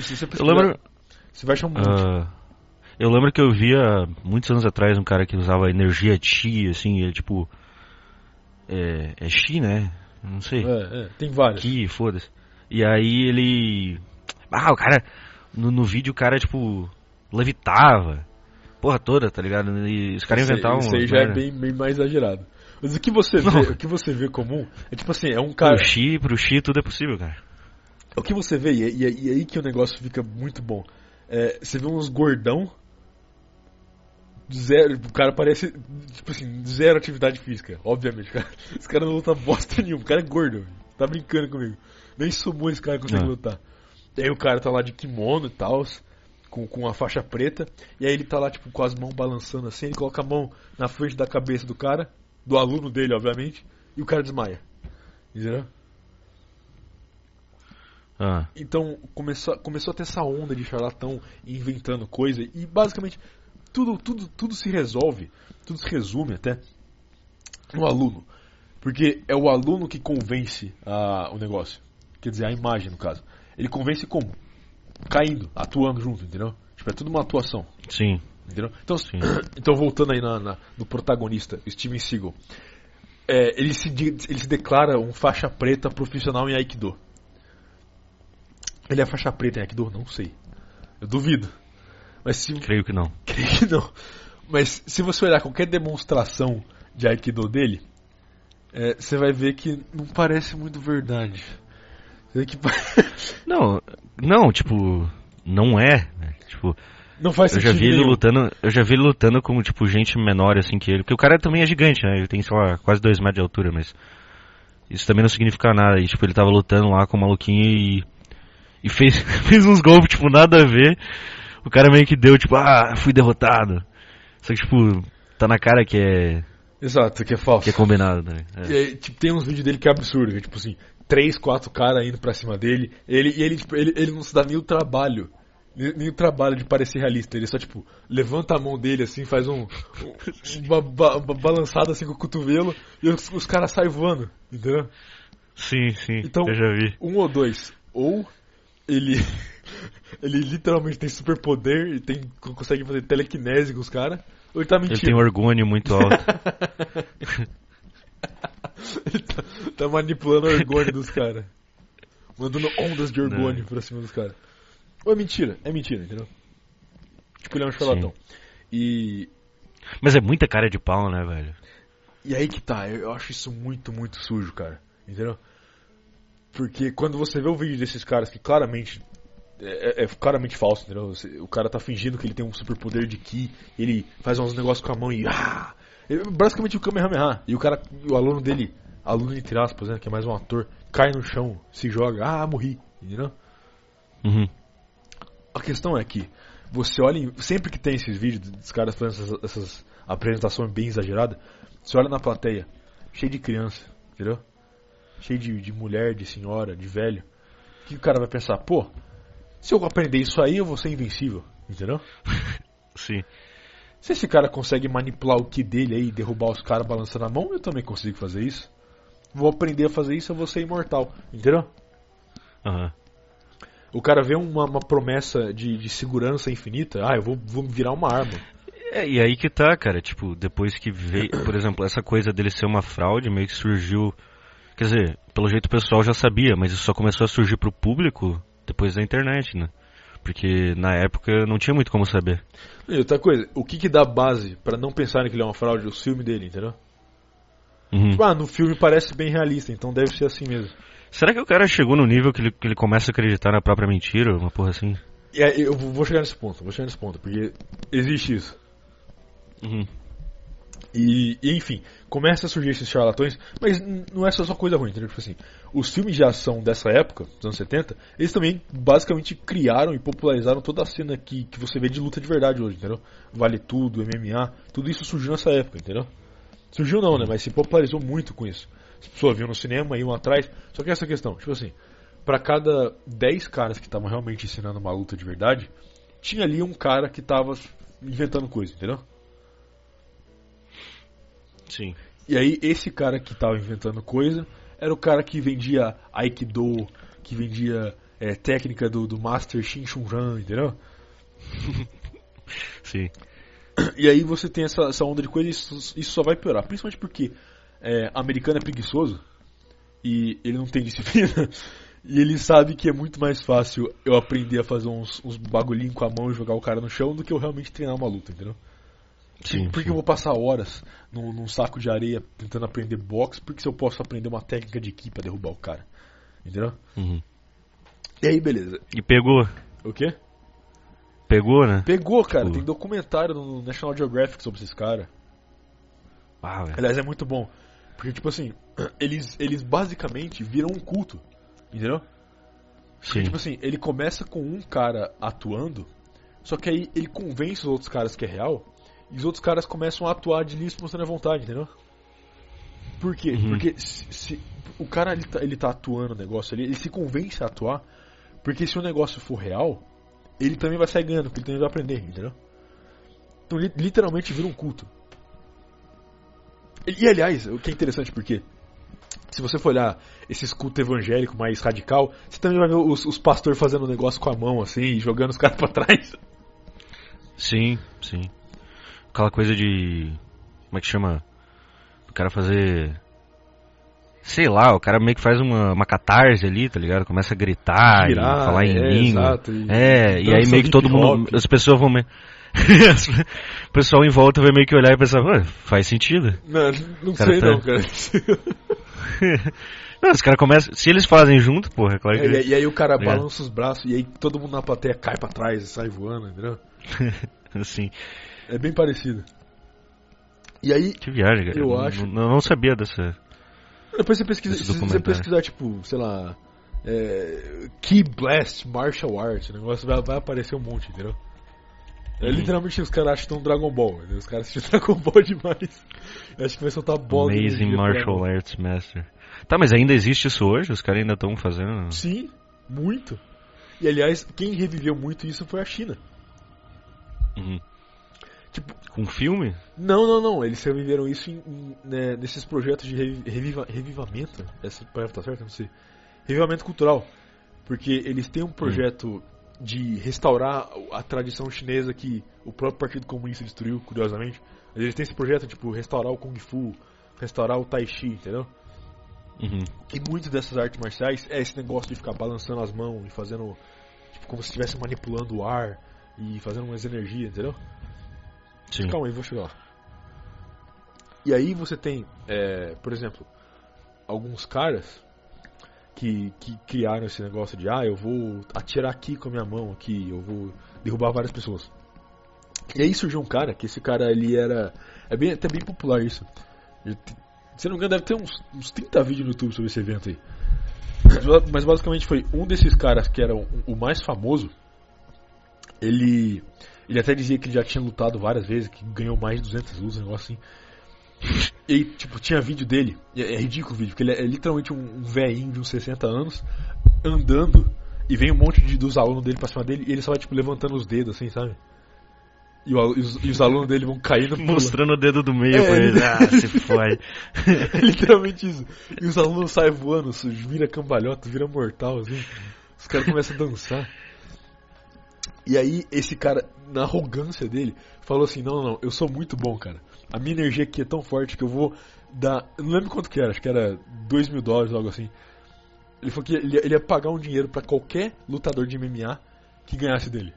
Se você Eu lembro. Você vai achar um monte. ah, eu lembro que eu via muitos anos atrás um cara que usava energia chi, assim, ele tipo. É, é chi, né? Não sei. É, é, tem vários. Ki, foda-se. E aí ele. Ah, o cara. No, no vídeo o cara, tipo. Levitava. Porra toda, tá ligado? E os caras inventavam. Isso aí já é bem, bem mais exagerado. Mas o que você Não. vê, o que você vê comum é tipo assim, é um cara. Pro chi, pro chi tudo é possível, cara. O que você vê, e e e aí que o negócio fica muito bom. É, você vê uns gordão. Zero, o cara parece, tipo assim, zero atividade física, obviamente. Cara. Esse cara não luta bosta nenhuma, o cara é gordo, tá brincando comigo. Nem sumou esse cara consegue Ah. lutar. E aí o cara tá lá de kimono e tal, com, com a faixa preta, e aí ele tá lá, tipo, com as mãos balançando assim, ele coloca a mão na frente da cabeça do cara, do aluno dele, obviamente, e o cara desmaia. Entendeu? Ah, Então começou, começou a ter essa onda de charlatão inventando coisa e basicamente tudo, tudo, tudo se resolve, tudo se resume até no aluno. Porque é o aluno que convence a, o negócio. Quer dizer, a imagem no caso. Ele convence como? Caindo, atuando junto, entendeu? Tipo, é tudo uma atuação. sim. Entendeu? Então, Sim. então voltando aí na, na- no protagonista, Steven Seagal. É, ele, se, ele se declara um faixa preta profissional em Aikido. Ele é faixa preta em Aikido? Não sei. Eu duvido. Mas se. Creio que não. Creio que não. Mas se você olhar qualquer demonstração de Aikido dele, é, você vai ver que não parece muito verdade. Você vê que Não, não, tipo, não é. né? Tipo, não faz eu já sentido. vi ele lutando, eu já vi ele lutando com, tipo, gente menor assim que ele. Porque o cara também é gigante, né? Ele tem, sei lá, quase 2 metros de altura, mas. Isso também não significa nada. E, tipo, ele tava lutando lá com o maluquinho e. E fez, fez uns golpes, tipo, nada a ver. O cara meio que deu, tipo, ah, fui derrotado. Só que, tipo, tá na cara que é, Exato, que é falso. que é combinado, né? É. E tipo, tem uns vídeos dele que é absurdo, que é, tipo assim, três, quatro caras indo pra cima dele, ele, e ele, tipo, ele, ele não se dá nem o trabalho, nem, nem o trabalho de parecer realista, ele só, tipo, levanta a mão dele assim, faz um, um- uma, ba- uma balançada assim com o cotovelo, e os, os caras saem voando, entendeu? Sim, sim, Então- eu já vi. Um ou dois, ou ele, ele literalmente tem superpoder e tem, consegue fazer telecinese com os caras, ou ele tá Ele mentindo. tem um orgônio muito alto. Ele tá, tá manipulando o orgônio dos caras. Mandando ondas de orgônio Não. pra cima dos caras. Ou é mentira, é mentira, entendeu? Tipo, ele é um charlatão. E. Mas é muita cara de pau, né, velho? E aí que tá, eu acho isso muito, muito sujo, cara. Entendeu? Porque quando você vê o vídeo desses caras que claramente é, é, é claramente falso, entendeu? O cara tá fingindo que ele tem um superpoder de ki, ele faz uns negócios com a mão e ah! Ele- basicamente o Kamehameha. E o cara, o aluno dele, aluno entre aspas, né, que é mais um ator, cai no chão, se joga, ah, morri, entendeu? Uhum. A questão é que você olha, em- sempre que tem esses vídeos dos caras fazendo essas, essas apresentações bem exageradas, você olha na plateia, cheio de criança, entendeu? Cheio de, de mulher, de senhora, de velho. O que o cara vai pensar? Pô, se eu aprender isso aí, eu vou ser invencível, entendeu? Sim. Se esse cara consegue manipular o ki dele aí e derrubar os caras balançando a mão, eu também consigo fazer isso. Vou aprender a fazer isso, eu vou ser imortal, entendeu? Aham. O cara vê uma, uma promessa de, de segurança infinita, ah, eu vou, vou virar uma arma. É, e aí que tá, cara, tipo, depois que veio, por exemplo, essa coisa dele ser uma fraude meio que surgiu. Quer dizer, pelo jeito o pessoal já sabia, mas isso só começou a surgir pro público depois da internet, né? Porque na época não tinha muito como saber. E outra coisa, o que que dá base pra não pensarem que ele é uma fraude? O filme dele, entendeu? Uhum. Tipo, ah, no filme parece bem realista, então deve ser assim mesmo. Será que o cara chegou no nível que ele, que ele começa a acreditar na própria mentira, uma porra assim? Aí, eu vou chegar nesse ponto, vou chegar nesse ponto, porque existe isso. Uhum. E, e, enfim, começa a surgir esses charlatões, mas não é só, só coisa ruim, entendeu? Tipo assim, os filmes de ação dessa época, dos anos 70, eles também basicamente criaram e popularizaram toda a cena que, que você vê de luta de verdade hoje, entendeu? Vale tudo, MMA, tudo isso surgiu nessa época, entendeu? Surgiu não, né? Mas se popularizou muito com isso. As pessoas viam no cinema, iam atrás. Só que essa questão, tipo assim, pra cada 10 caras que estavam realmente ensinando uma luta de verdade, tinha ali um cara que tava inventando coisa, entendeu? Sim. E aí, esse cara que tava inventando coisa era o cara que vendia Aikido, que vendia é, técnica do, do Master Shin Shun Ran, entendeu? Sim. E aí você tem essa, essa onda de coisa e isso, isso só vai piorar. Principalmente porque é, americano é preguiçoso e ele não tem disciplina. E ele sabe que é muito mais fácil eu aprender a fazer uns, uns bagulhinhos com a mão e jogar o cara no chão do que eu realmente treinar uma luta, entendeu? Sim. Porque eu vou passar horas num, num saco de areia tentando aprender boxe, porque se eu posso aprender uma técnica de ki pra derrubar o cara. Entendeu? Uhum. E aí, beleza. E pegou. O quê? Pegou, né? Pegou, cara. Tipo- Tem documentário no National Geographic sobre esses caras. Ah, velho. Aliás, é muito bom. Porque, tipo assim, eles, eles basicamente viram um culto. Entendeu? Porque, Sim. tipo assim, ele começa com um cara atuando, só que aí ele convence os outros caras que é real, e os outros caras começam a atuar de livre espontânea vontade, entendeu? Por quê? Uhum. Porque se, se- o cara ele tá, ele tá atuando no negócio ali, ele se convence a atuar, porque se o negócio for real, ele também vai sair ganhando, porque ele também vai aprender, entendeu? Então li- literalmente vira um culto. E, e, aliás, o que é interessante porque se você for olhar esses cultos evangélicos mais radical, você também vai ver os, os pastores fazendo um negócio com a mão assim, jogando os caras pra trás. Sim, sim. Aquela coisa de. Como é que chama? O cara fazer. Sei lá, o cara meio que faz uma, uma catarse ali, tá ligado? Começa a gritar Girar, e falar em é, língua. exato, e é, e aí meio que todo mundo. As pessoas vão meio. o pessoal em volta vai meio que olhar e pensar, "Ué, faz sentido. Não, não sei tá- não, cara. Não, os caras começam. Se eles fazem junto, porra, é claro que. É, e, aí o cara Ligado? balança os braços e aí todo mundo na plateia cai pra trás e sai voando, entendeu? assim, É bem parecido. E aí, que viagem, cara. Eu não, acho- Não, não sabia dessa. depois você pesquisa, Esse se você pesquisar, tipo, sei lá, é, Key Blast Martial Arts, o negócio vai, vai aparecer um monte, entendeu? É, Uhum. literalmente os caras acham que estão Dragon Ball, os caras assistem Dragon Ball demais. Eu acho que vai soltar bola. Amazing Martial Arts Master. Tá, mas ainda existe isso hoje? Os caras ainda estão fazendo. Sim, muito. E aliás, quem reviveu muito isso foi a China. Uhum. Tipo, Com filme? Não, não, não. Eles reviveram isso em- em, né, nesses projetos de revi- reviva- revivamento. Essa palavra tá certa? Não sei. Revivamento cultural. Porque eles têm um projeto de restaurar a tradição chinesa que o próprio Partido Comunista destruiu, curiosamente. Eles têm esse projeto, tipo, restaurar o Kung Fu, restaurar o Tai Chi, entendeu? Uhum. E muitas dessas artes marciais é esse negócio de ficar balançando as mãos e fazendo. Tipo, como se estivesse manipulando o ar e fazendo umas energias, entendeu? Sim. Calma aí, vou chegar lá. E aí você tem, é, por exemplo, alguns caras que, que criaram esse negócio de ah, eu vou atirar aqui com a minha mão aqui, eu vou derrubar várias pessoas. E aí surgiu um cara, que esse cara ele era. É bem, até bem popular isso. Se não me engano, deve ter uns, uns 30 vídeos no YouTube sobre esse evento aí. Mas, mas basicamente foi um desses caras que era o, o mais famoso. Ele. Ele até dizia que ele já tinha lutado várias vezes, que ganhou mais de 200 lutas, um negócio assim. E tipo, tinha vídeo dele. É, é ridículo o vídeo, porque ele é, é literalmente um, um velhinho de uns 60 anos andando e vem um monte de, dos alunos dele pra cima dele e ele só vai, tipo, levantando os dedos, assim, sabe? E, o e os, e os alunos dele vão caindo. Mostrando o dedo do meio É, pra ele. Ah, se foi. É literalmente isso. E os alunos saem voando, vira cambalhota, vira mortal, assim. Os caras começam a dançar. E aí, esse cara, na arrogância dele, falou assim: Não, não, eu sou muito bom, cara. A minha energia aqui é tão forte que eu vou dar. Eu não lembro quanto que era, acho que era 2 mil dólares ou algo assim. Ele falou que ele, ia- ele ia pagar um dinheiro pra qualquer lutador de MMA que ganhasse dele.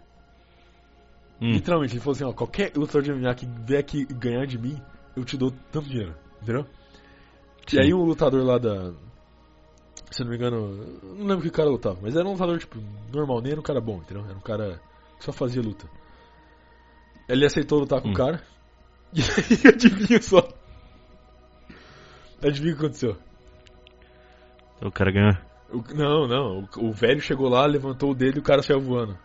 Hum. Literalmente, ele falou assim: ó, qualquer lutador de MMA que vier aqui ganhar de mim, eu te dou tanto dinheiro. Entendeu? Sim. E aí um lutador lá da. Se eu não me engano, não lembro que cara lutava, mas era um lutador, tipo, normal, nem era um cara bom, entendeu? Era um cara só fazia luta. Ele aceitou lutar com Hum. o cara. E aí, adivinha só. Adivinha o que aconteceu? O cara ganhou. O- não, não. O, o velho chegou lá, levantou o dedo e o cara saiu voando.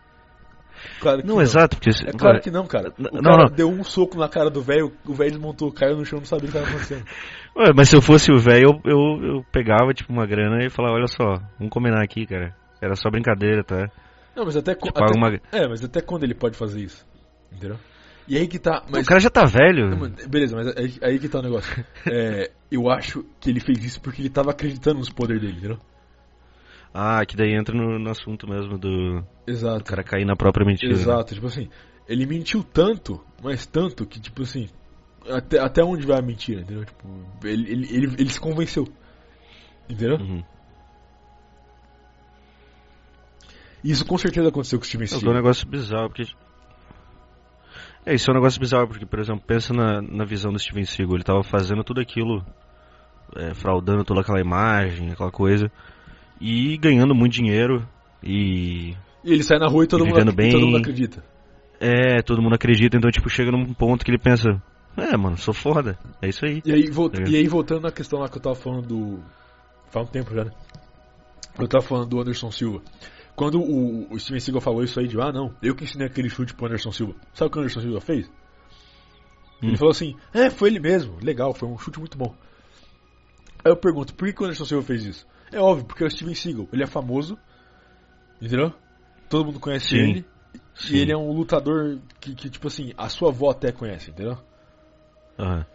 Claro que Não, exato, porque. É claro que não, cara. O não, cara não. deu um soco na cara do velho, o velho desmontou, caiu no chão, não sabia o que estava acontecendo. Ué, mas se eu fosse o velho, eu, eu, eu pegava, tipo, uma grana e falava, olha só, vamos combinar aqui, cara. Era só brincadeira, tá? Não, mas até, até- uma- É, mas até quando ele pode fazer isso? Entendeu? E aí que tá. Mas, O cara já tá velho. Não, beleza, mas aí, aí que tá o negócio. É, eu acho que ele fez isso porque ele tava acreditando nos poderes dele, entendeu? Ah, que daí entra no, no assunto mesmo do, do Exato. cara cair na própria mentira. né? Exato, tipo assim, ele mentiu tanto, mas tanto que, tipo assim, até, até onde vai a mentira, entendeu? Tipo, ele, ele, ele, ele se convenceu. Entendeu? Uhum. Isso com certeza aconteceu com o Steven É um Seagal. negócio bizarro, porque. É, isso é um negócio bizarro, porque, por exemplo, pensa na, na visão do Steven Seagal. Ele tava fazendo tudo aquilo, é, fraudando toda aquela imagem, aquela coisa, e ganhando muito dinheiro, e. E ele sai na rua e todo, mundo, ac- e todo bem. mundo acredita. É, todo mundo acredita, então, tipo, chega num ponto que ele pensa: É, mano, sou foda, é isso aí. E aí, É. e aí voltando na questão lá que eu tava falando do. Faz um tempo já, né? Eu tava falando do Anderson Silva. Quando o, o Steven Seagal falou isso aí de, ah não, eu que ensinei aquele chute pro Anderson Silva. Sabe o que o Anderson Silva fez? Ele Hum. falou assim, é, foi ele mesmo, legal, foi um chute muito bom. Aí eu pergunto, por que, que o Anderson Silva fez isso? É óbvio, porque é o Steven Seagal, ele é famoso, entendeu? Todo mundo conhece Sim. ele, Sim. e ele é um lutador que, que, tipo assim, a sua avó até conhece, entendeu? Aham.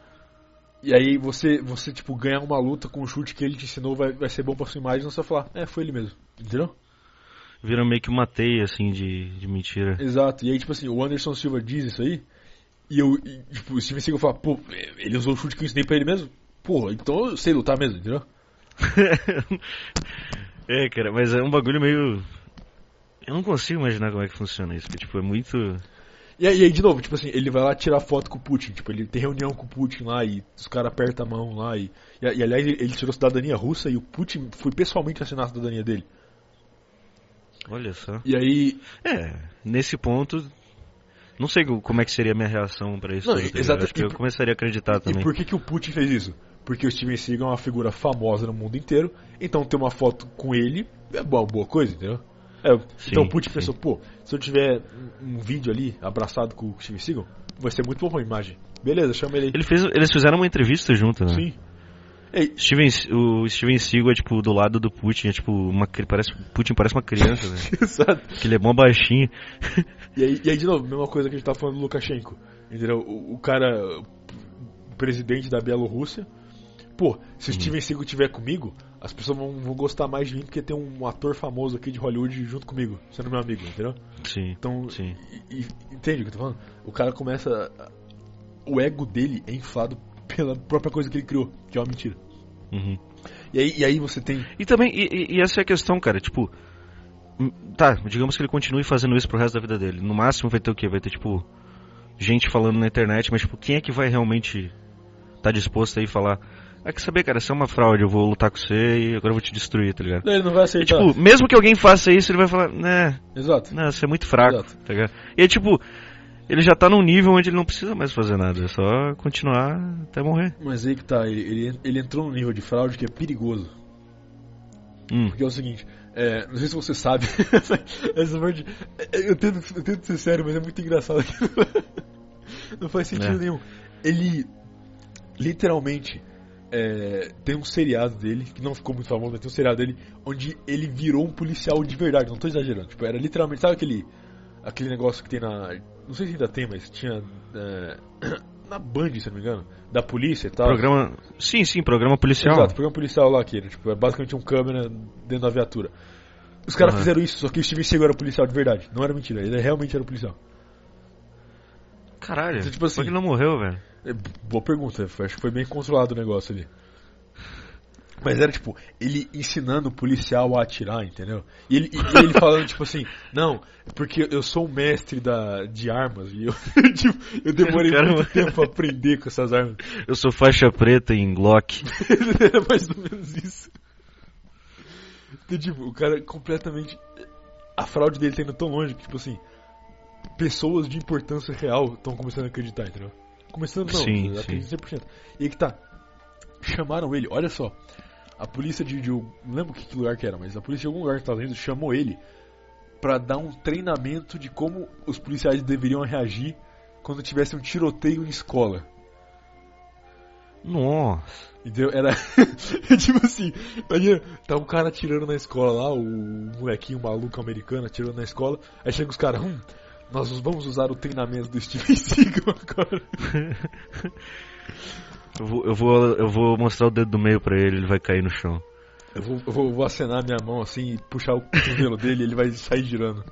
E aí você, você tipo, ganhar uma luta com um chute que ele te ensinou vai, vai ser bom pra sua imagem, não você vai falar, é, foi ele mesmo. Entendeu? Vira meio que uma teia, assim, de, de mentira. Exato. E aí, tipo assim, o Anderson Silva diz isso aí, e eu, e, tipo, o Steven Seagal fala, pô, ele usou o chute que eu ensinei pra ele mesmo? Pô, então eu sei lutar mesmo, entendeu? é, cara, mas é um bagulho meio. Eu não consigo imaginar como é que funciona isso, porque, tipo, é muito. E aí, e aí, de novo, tipo assim, ele vai lá tirar foto com o Putin, tipo, ele tem reunião com o Putin lá e os caras apertam a mão lá e, e, e, aliás, ele, ele tirou cidadania russa e o Putin foi pessoalmente assinar a cidadania dele. Olha só. E aí, É, nesse ponto. Não sei como é que seria a minha reação pra isso. Não, ligado? exato, Acho que e eu começaria a acreditar E também. por que, que o Putin fez isso? Porque o Steven Seagal é uma figura famosa no mundo inteiro, então ter uma foto com ele é boa, boa coisa, entendeu? É, Sim, então o Putin sim. pensou, pô, se eu tiver um, vídeo ali abraçado com o Steven Seagal, vai ser muito bom pra imagem. Beleza, chama ele aí. Ele fez, eles fizeram uma entrevista junto, né? Sim. Steven, o Steven Seagal é tipo do lado do Putin, é tipo uma parece Putin parece uma criança, velho. exato. Que ele é mó baixinho. E aí, e aí, de novo, mesma coisa que a gente tá falando do Lukashenko. Entendeu? O, o cara, o presidente da Bielorrússia. Pô, se o Uhum. Steven Seagal estiver comigo, as pessoas vão, vão gostar mais de mim porque tem um ator famoso aqui de Hollywood junto comigo, sendo meu amigo, entendeu? Sim. Então, Sim. e- e- entende o que eu tô falando? O cara começa. O ego dele é inflado pela própria coisa que ele criou, que é uma mentira. Uhum. E aí, e aí você tem. E também, e, e- e essa é a questão, cara, tipo. hum, Tá, digamos que ele continue fazendo isso pro resto da vida dele. No máximo vai ter o quê? Vai ter, tipo, gente falando na internet, mas, tipo, quem é que vai realmente tá disposto aí falar. Ah, quer saber, cara, você é uma fraude, eu vou lutar com você e agora eu vou te destruir, tá ligado? Ele não vai E, aceitar. tipo, mesmo que alguém faça isso, ele vai falar, né, Exato. não, você é muito fraco, Exato. tá ligado? E aí, tipo, ele já tá num nível onde ele não precisa mais fazer nada, é só continuar até morrer. Mas aí que tá, ele, ele, ele entrou num nível de fraude que é perigoso. Hum, Porque é o seguinte, é, não sei se você sabe, essa, parte. é, Eu tento, eu tento ser sério, mas é muito engraçado. Não faz sentido É. nenhum. Ele literalmente é, tem um seriado dele, que não ficou muito famoso, mas tem um seriado dele, onde ele virou um policial de verdade, não tô exagerando. Tipo, era literalmente, sabe aquele, aquele negócio que tem na. Não sei se ainda tem, mas tinha. é, na Band, se não me engano, da polícia e tal. programa. Sim, sim, programa policial. Exato, programa policial lá que era, tipo, é basicamente um câmera dentro da viatura. Os caras Aham. fizeram isso, só que o Steven Seagal era policial de verdade. Não era mentira, ele realmente era policial. Caralho, Então, tipo assim- por que ele não morreu, velho? É, boa pergunta, acho que foi bem controlado o negócio ali. Mas era tipo, ele ensinando o policial a atirar, entendeu? E ele, e ele falando, tipo assim, não, porque eu sou o mestre da, de armas e eu, tipo, eu demorei Caramba. muito tempo pra aprender com essas armas. Eu sou faixa preta em Glock. Era mais ou menos isso. Então, tipo, o cara completamente. A fraude dele tá indo tão longe que, tipo assim, pessoas de importância real estão começando a acreditar, entendeu? Começando não, Sim, acreditam 100%. E aí que tá. Chamaram ele, olha só. A polícia de, de. Não lembro que lugar que era, mas a polícia de algum lugar dos Estados Unidos chamou ele pra dar um treinamento de como os policiais deveriam reagir quando tivesse um tiroteio em escola. Nossa. Entendeu? Era. tipo assim, imagina, tá um cara atirando na escola lá, o molequinho maluco americano atirando na escola, aí chega os caras, hum, nós vamos usar o treinamento do Steven Seagal agora. Eu vou, eu, vou, eu vou mostrar o dedo do meio pra ele, ele vai cair no chão. Eu vou, eu vou, vou acenar minha mão assim e puxar o cotovelo dele e ele vai sair girando.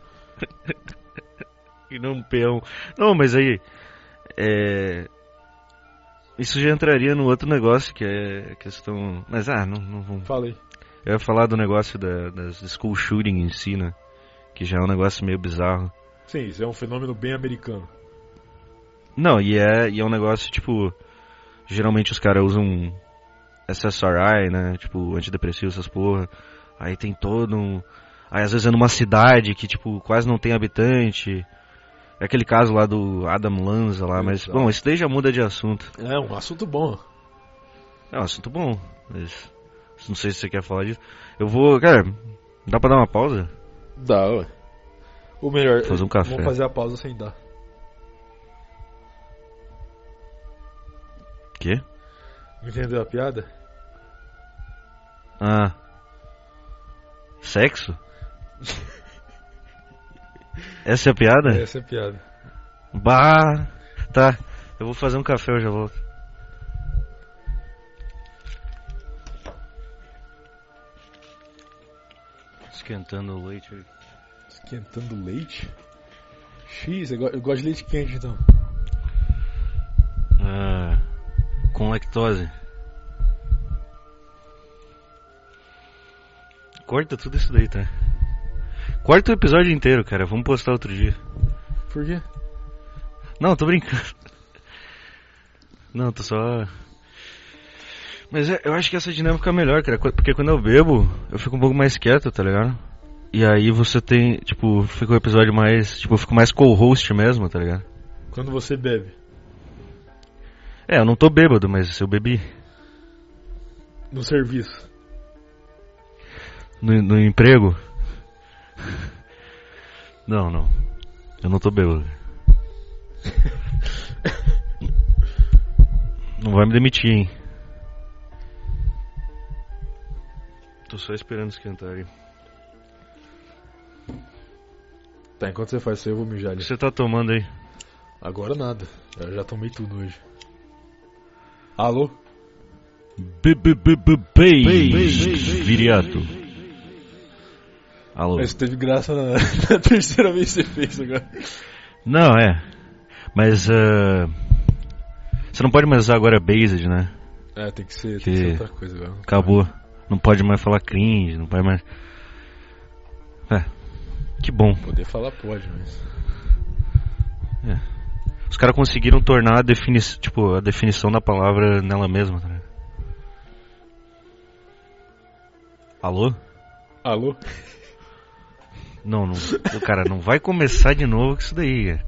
E não um peão. Não, mas aí. É. Isso já entraria no outro negócio que é questão. Mas ah, não, não vamos. Falei. Eu ia falar do negócio da, das school shooting em si, né? Que já é um negócio meio bizarro. Sim, isso é um fenômeno bem americano. Não, e é, e é um negócio tipo. Geralmente os caras usam SSRI, né? Tipo, antidepressivo, essas porra. Aí tem todo um. Aí às vezes é numa cidade que, tipo, quase não tem habitante. É aquele caso lá do Adam Lanza lá, mas, Exato. bom, isso daí já muda de assunto. É um assunto bom. É um assunto bom, mas. Não sei se você quer falar disso. Eu vou. Cara, dá pra dar uma pausa? Dá, ué. Ou melhor, Fazer um café. vamos fazer a pausa sem dar. Quê? Entendeu a piada? Ah. Sexo? Essa é a piada? Essa é a piada. Bah, tá. Eu vou fazer um café, eu já volto. Esquentando o leite. Esquentando leite? X, eu go- eu gosto de leite quente então. Ah, com lactose. Corta tudo isso daí, tá? Corta o episódio inteiro, cara. Vamos postar outro dia. Por quê? Não, tô brincando. Não, tô só. Mas é- eu acho que essa dinâmica é melhor, cara. qu- Porque quando eu bebo, eu fico um pouco mais quieto, tá ligado? E aí você tem, tipo, fica o episódio mais. Tipo, eu fico mais co-host mesmo, tá ligado? Quando você bebe. É, eu não tô bêbado, mas eu bebi. No serviço. No, no emprego? Não, não. Eu não tô bêbado. Não vai me demitir, hein? Tô só esperando esquentar aí. Tá, enquanto você faz isso aí, eu vou mijar O ali. que você tá tomando aí? Agora nada. Eu já tomei tudo hoje. Alô? Viriato. Alô. Mas teve graça na, na terceira vez que você fez agora. Não, é. Mas uh, você não pode mais usar agora based, né? É, tem que ser, Que- tem que ser outra coisa agora. Acabou. Não pode mais falar cringe, não pode mais. É. Que bom. Poder falar pode, mas. Os caras conseguiram tornar a, defini tipo, a definição da palavra nela mesma, tá? Alô? Alô? Não, não. Cara, não vai começar de novo com isso daí, cara.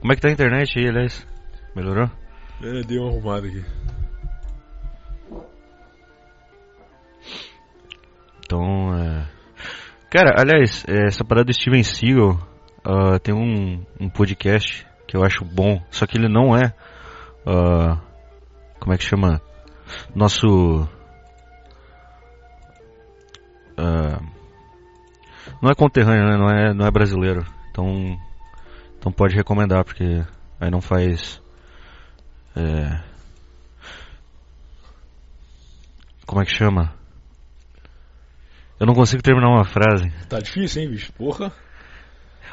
Como é que tá a internet aí, aliás? Melhorou? É, dei uma arrumada aqui. Então, é... Cara, aliás, é, essa parada do Steven Seagal uh, tem um, um podcast que eu acho bom, só que ele não é. Uh, como é que chama? Nosso. Uh, não é conterrâneo, né? não, é, não é brasileiro. Então, então pode recomendar, porque aí não faz. É, como é que chama? Eu não consigo terminar uma frase. Tá difícil, hein, bicho? Porra.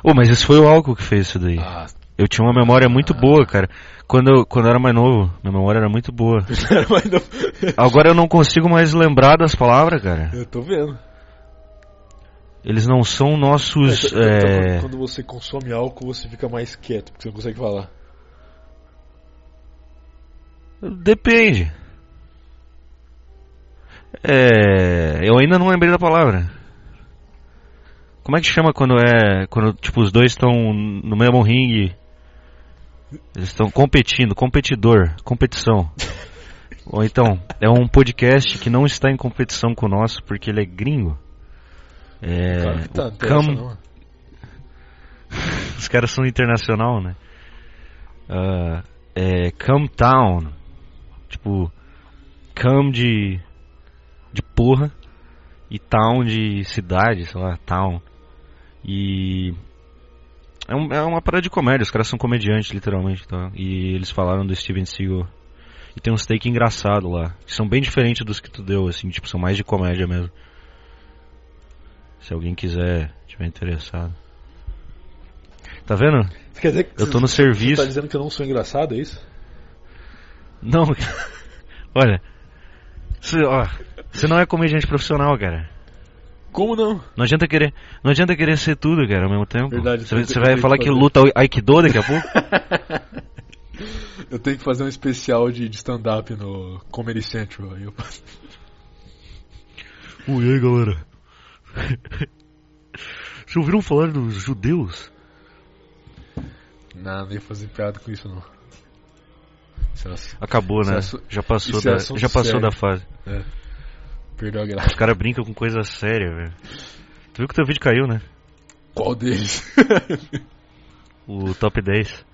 Oh, mas esse foi o álcool que fez isso daí. Ah, Eu tinha uma memória muito boa, cara. Quando eu, quando eu era mais novo, minha memória era muito boa. Agora eu não consigo mais lembrar das palavras, cara. Eu tô vendo. Eles não são nossos. Então, é, quando- Quando você consome álcool, você fica mais quieto, porque você não consegue falar. Depende. É, eu ainda não lembrei da palavra. Como é que chama quando é quando tipo os dois estão no mesmo ringue? Eles estão competindo, competidor, competição. Ou então, é um podcast que não está em competição com o nosso porque ele é gringo. É, Claro que tá, Cam- não. os caras são internacional, né? Ah, é Come Town. Tipo, Come de. de porra. E Town de cidade, sei lá, Town. E. É, um- é uma parada de comédia, os caras são comediantes, literalmente. Tá? E eles falaram do Steven Seagal. E tem uns take engraçado lá. Que são bem diferentes dos que tu deu, assim, tipo, são mais de comédia mesmo. Se alguém quiser, tiver interessado. Tá vendo? Você quer dizer que Eu tô no Você serviço. tá dizendo que eu não sou engraçado, é isso? Não, olha. Você, ó, você não é comediante profissional, cara. Como não? Não adianta querer, não adianta querer ser tudo, cara, ao mesmo tempo. Verdade, Você, você vai falar que que luta Aikido daqui a pouco? Eu tenho que fazer um especial de, de stand-up no Comedy Central. Aí eu... Ui, e aí, galera? Vocês ouviram falar dos judeus? Não, não ia fazer piada com isso não. Isso é ass- Acabou, Isso né? é Já passou, é da, já passou sério. da fase. é. Perdeu a Os graça. caras brincam com coisa séria, velho. Tu viu que teu vídeo caiu, né? Qual deles? O top 10.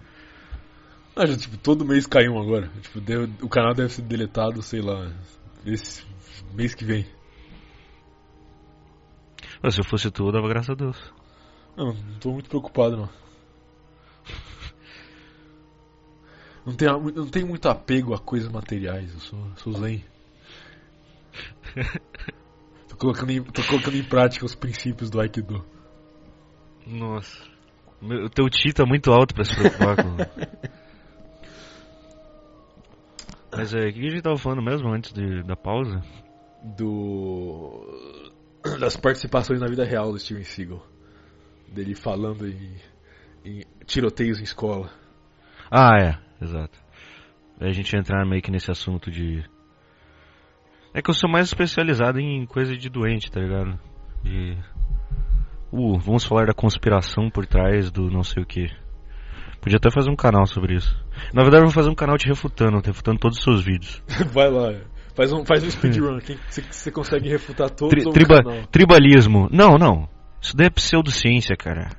Ah, já, tipo, todo mês cai um agora. Tipo, deu- o canal deve ser deletado, sei lá, esse mês que vem. Se eu fosse tu, eu dava graças a Deus. Não, não tô muito preocupado não. Não tenho, não tenho muito apego a coisas materiais, eu sou, sou zen. tô, colocando em, tô colocando em prática os princípios do Aikido. Nossa. Meu- O teu ti tá muito alto pra se preocupar com. Mas é, o que a gente tava falando mesmo antes de, da pausa? Do. das participações na vida real do Steven Seagal. Dele falando em, em tiroteios em escola. Ah, é, exato. A gente entrar meio que nesse assunto de. É que eu sou mais especializado em coisa de doente, tá ligado? De. Uh, vamos falar da conspiração por trás do não sei o que. Podia até fazer um canal sobre isso. Na verdade, eu vou fazer um canal te refutando, refutando todos os seus vídeos. Vai lá, faz um, faz um speedrun. Você consegue refutar todos Tri- triba- canal? tribalismo. Não, não. Isso daí é pseudociência, cara.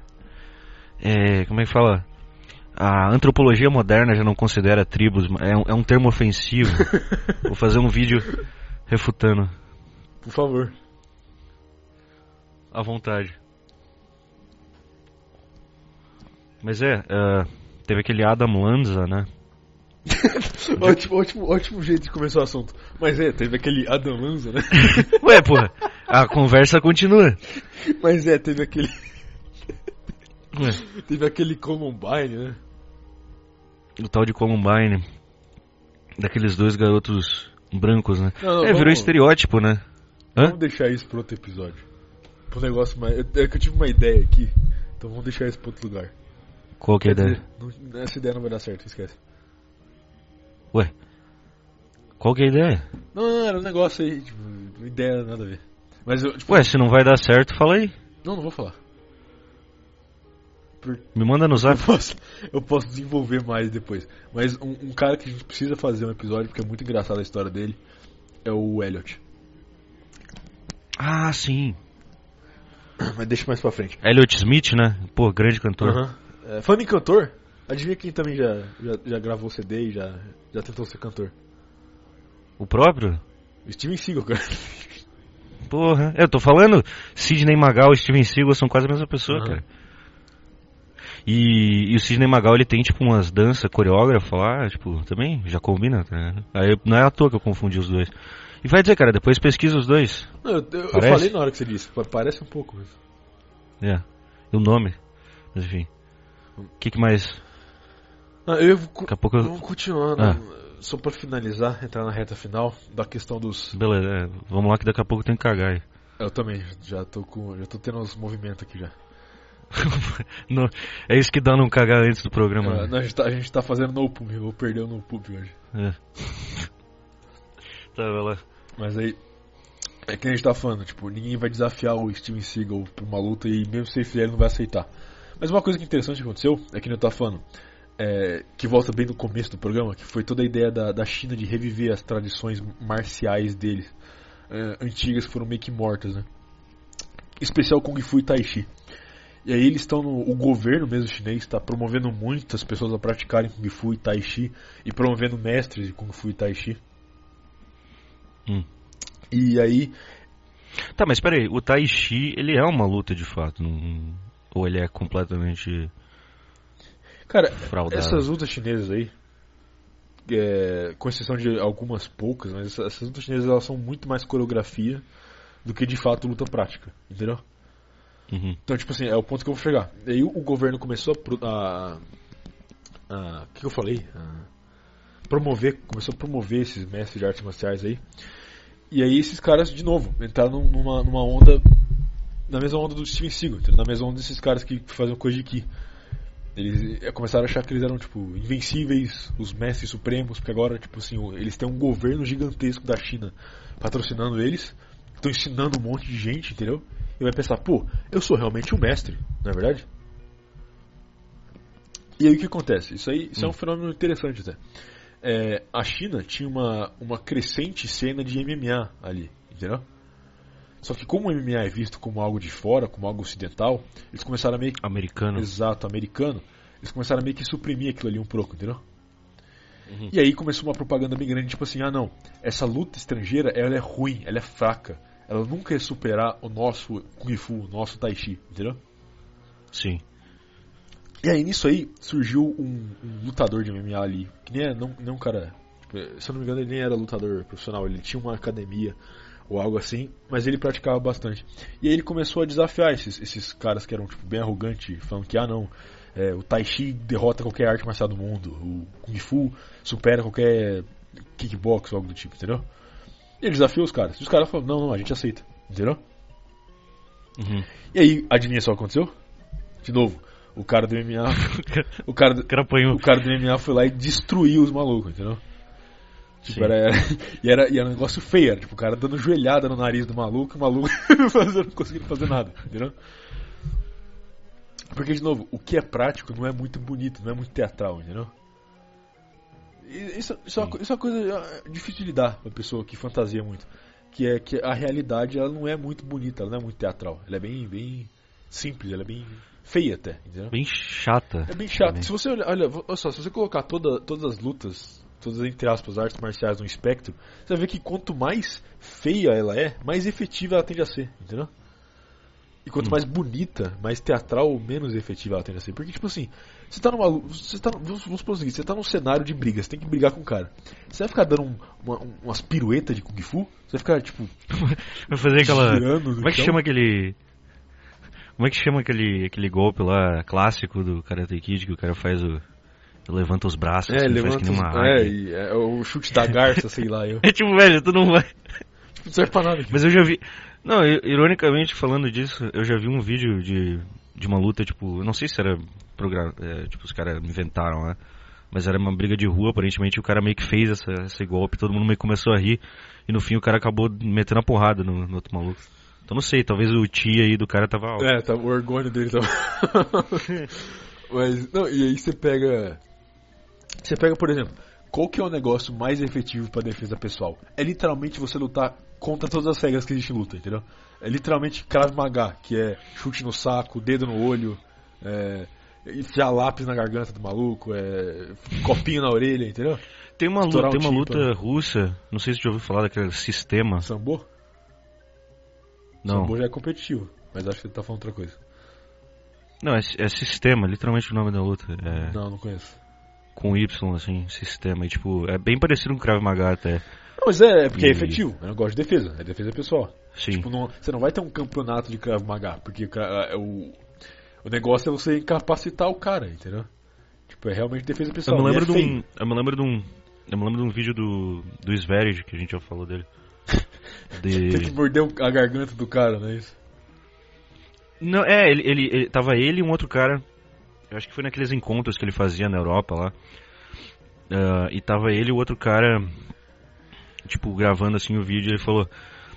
É. Como é que fala? A antropologia moderna já não considera tribos, é um, é um termo ofensivo. Vou fazer um vídeo refutando. Por favor. À vontade. Mas é, ah, teve aquele Adam Lanza, né? ótimo, ótimo, ótimo jeito de começar o assunto. Mas é, teve aquele Adam Lanza, né? Ué, porra, a conversa continua. Mas é, teve aquele. Ué, Teve aquele Columbine, né? o tal de Columbine. Daqueles dois garotos brancos, né? Não, não, é, virou vamos- estereótipo, né? Hã? Vamos deixar isso para outro episódio. Um negócio mais. É que eu tive uma ideia aqui. Então vamos deixar isso para outro lugar. Qual que é a ideia? dizer, essa ideia não vai dar certo, esquece. Ué? Qual que é a ideia? Não, não, era um negócio aí, tipo, ideia nada a ver. Mas eu, tipo, Ué, se não vai dar certo, fala aí. não, não vou falar. Me manda no Eu zap. posso, eu posso desenvolver mais depois. Mas um, um cara que a gente precisa fazer um episódio, porque é muito engraçada a história dele, é o Elliot. Ah, sim. Mas deixa mais pra frente. Elliot Smith, né? Pô, grande cantor. Aham. É, falando em cantor, adivinha quem também já, já, já gravou CD e já, já tentou ser cantor? O próprio? Steven Seagal, cara. Porra. Eu tô falando, Sidney Magal e Steven Seagal são quase a mesma pessoa, Aham. cara. E, e o Sidney Magal, ele tem, tipo, umas danças coreógrafa lá, tipo, também já combina, tá? Aí não é à toa que eu confundi os dois. E vai dizer, cara, depois pesquisa os dois. Não, eu, eu- falei na hora que você disse, pa- parece um pouco. É. E o nome. Mas enfim. O que, que mais? Ah, eu Daqui a pouco eu... vamos continuar, Ah. né? só pra finalizar, entrar na reta final da questão dos. Beleza, é, vamos lá que daqui a pouco tem que cagar aí. Eu também, já tô com. Já tô tendo uns movimentos aqui já. Não, é isso que dá não cagar antes do programa. Ah, né? a, gente tá, a gente tá fazendo no pub, eu vou perder o no pub hoje. É. tá, vai lá. Mas aí. É que a gente tá falando, tipo, ninguém vai desafiar o Steven Seagal pra uma luta e mesmo se ele fizer, ele não vai aceitar. Mas uma coisa que é interessante que aconteceu é que eu tá falando, é, que volta bem no começo do programa, que foi toda a ideia da, da China de reviver as tradições marciais deles, é, antigas que foram meio que mortas, né? Especial Kung Fu e Tai Chi. E aí eles estão no. O governo mesmo chinês está promovendo muitas pessoas a praticarem Kung Fu e Tai Chi e promovendo mestres de Kung Fu e Tai Chi. Hum. E aí. Tá, mas peraí, o Tai Chi, ele é uma luta de fato, não- ou ele é completamente Cara, fraudado? essas lutas chinesas aí. é, com exceção de algumas poucas, mas essa- essas lutas chinesas elas são muito mais coreografia do que de fato luta prática, entendeu? Uhum. Então, tipo assim, é o ponto que eu vou chegar. E aí o, governo começou a. O que, que eu falei? A promover, começou a promover esses mestres de artes marciais aí. E aí esses caras, de novo, entraram numa, numa onda. Na mesma onda do Steven Seagal, na mesma onda desses caras que fazem coisa de Ki. Eles eh, começaram a achar que eles eram, tipo, invencíveis, os mestres supremos, porque agora, tipo assim, eles têm um governo gigantesco da China patrocinando eles, estão ensinando um monte de gente, entendeu? E vai pensar, pô, eu sou realmente um mestre, não é verdade? E aí o que acontece? Isso aí isso é um fenômeno interessante até. É, a China tinha uma, uma crescente cena de MMA ali, entendeu? Só que como o MMA é visto como algo de fora, como algo ocidental, eles começaram a meio que Americano. exato, americano, eles começaram a meio que suprimir aquilo ali um pouco, entendeu? Uhum. E aí começou uma propaganda bem grande, tipo assim, ah não, essa luta estrangeira, ela é ruim, ela é fraca, ela nunca ia superar o nosso Kung Fu, o nosso Tai Chi, entendeu? Sim. E aí nisso aí surgiu um, um lutador de MMA ali, que nem é, não, nem um cara, tipo, se eu não me engano ele nem era lutador profissional, ele tinha uma academia ou algo assim, mas ele praticava bastante. E aí ele começou a desafiar esses, esses caras que eram tipo, bem arrogantes, falando que ah não, é, o Tai Chi derrota qualquer arte marcial do mundo, o Kung Fu supera qualquer kickbox ou algo do tipo, entendeu? E ele desafiou os caras. E os caras falaram, não, não, a gente aceita, entendeu? Uhum. E aí, adivinha só o que aconteceu? De novo, o cara do MMA, o cara do, O cara apanhou. o cara do MMA foi lá e destruiu os malucos, entendeu? Tipo, Sim. era, e, era, e era um negócio feio, era tipo o cara dando joelhada no nariz do maluco o maluco não conseguindo fazer nada, entendeu? Porque, de novo, o que é prático não é muito bonito, não é muito teatral, entendeu? Isso, isso, é, uma, isso é uma coisa ah, difícil de lidar pra pessoa que fantasia muito. Que é que a realidade ela não é muito bonita, ela não é muito teatral. Ela é bem, bem simples, ela é bem feia até, entendeu? Bem chata. É bem também. Se você olha, olha só, se você colocar toda, todas as lutas, todas entre aspas, artes marciais no espectro, você vai ver que quanto mais feia ela é, mais efetiva ela tende a ser, entendeu? E quanto Hum. mais bonita, mais teatral, menos efetiva ela tende a ser. Porque, tipo assim, você tá numa. Você tá, vamos, vamos supor o seguinte, você tá num cenário de briga, você tem que brigar com o cara. Você vai ficar dando um- uma- um- umas piruetas de Kung Fu? Você vai ficar, tipo, Vai fazer aquela. Como é que chão? chama aquele. Como é que chama aquele, aquele golpe lá clássico do Karate Kid que o cara faz o. Levanta os braços, É, assim, levanta faz que nem os- uma é, águia. e é o chute da garça, sei lá, eu. É tipo, velho, tu não vai. Tipo, não serve pra nada aqui. Mas eu já vi. Não, ironicamente falando disso, eu já vi um vídeo de, de uma luta, tipo, não sei se era é, tipo, os caras inventaram, né? Mas era uma briga de rua, aparentemente o cara meio que fez essa, esse golpe, todo mundo meio que começou a rir, e no fim o cara acabou metendo a porrada no, no outro maluco. Então não sei, talvez o tia aí do cara tava alto. É, tá, o orgulho dele tava. Mas, não, e aí você pega. Você pega, por exemplo, qual que é o negócio mais efetivo pra defesa pessoal? É literalmente você lutar contra todas as regras que existem em luta, entendeu? É literalmente Krav Maga, que é chute no saco, dedo no olho, é, enfiar lápis na garganta do maluco, é, copinho na orelha, entendeu? Tem uma, luta, tem uma luta russa, não sei se você já ouviu falar daquele sistema. Sambo? Não, Sambo já é competitivo, mas acho que você tá falando outra coisa. não é, é sistema, literalmente o nome da luta. É Não, não conheço. com Y, assim, sistema. E, tipo, é bem parecido com Krav Maga até. Não, mas é, é porque é E- efetivo, é um negócio de defesa, é defesa pessoal. Sim. Tipo, não- você não vai ter um campeonato de Krav Maga, porque o ca- é o, negócio é você incapacitar o cara, entendeu? Tipo, é realmente defesa Eu pessoal. me e lembro é de um. Eu me lembro de um. Eu me lembro de um vídeo do. do Sverid, que a gente já falou dele. Tem que De... morder a garganta do cara, não é isso? Não, é, ele, ele, ele- Tava ele e um outro cara. Eu acho que foi naqueles encontros que ele fazia na Europa lá. Ah, e tava ele e o outro cara. Tipo, gravando assim o vídeo, ele falou.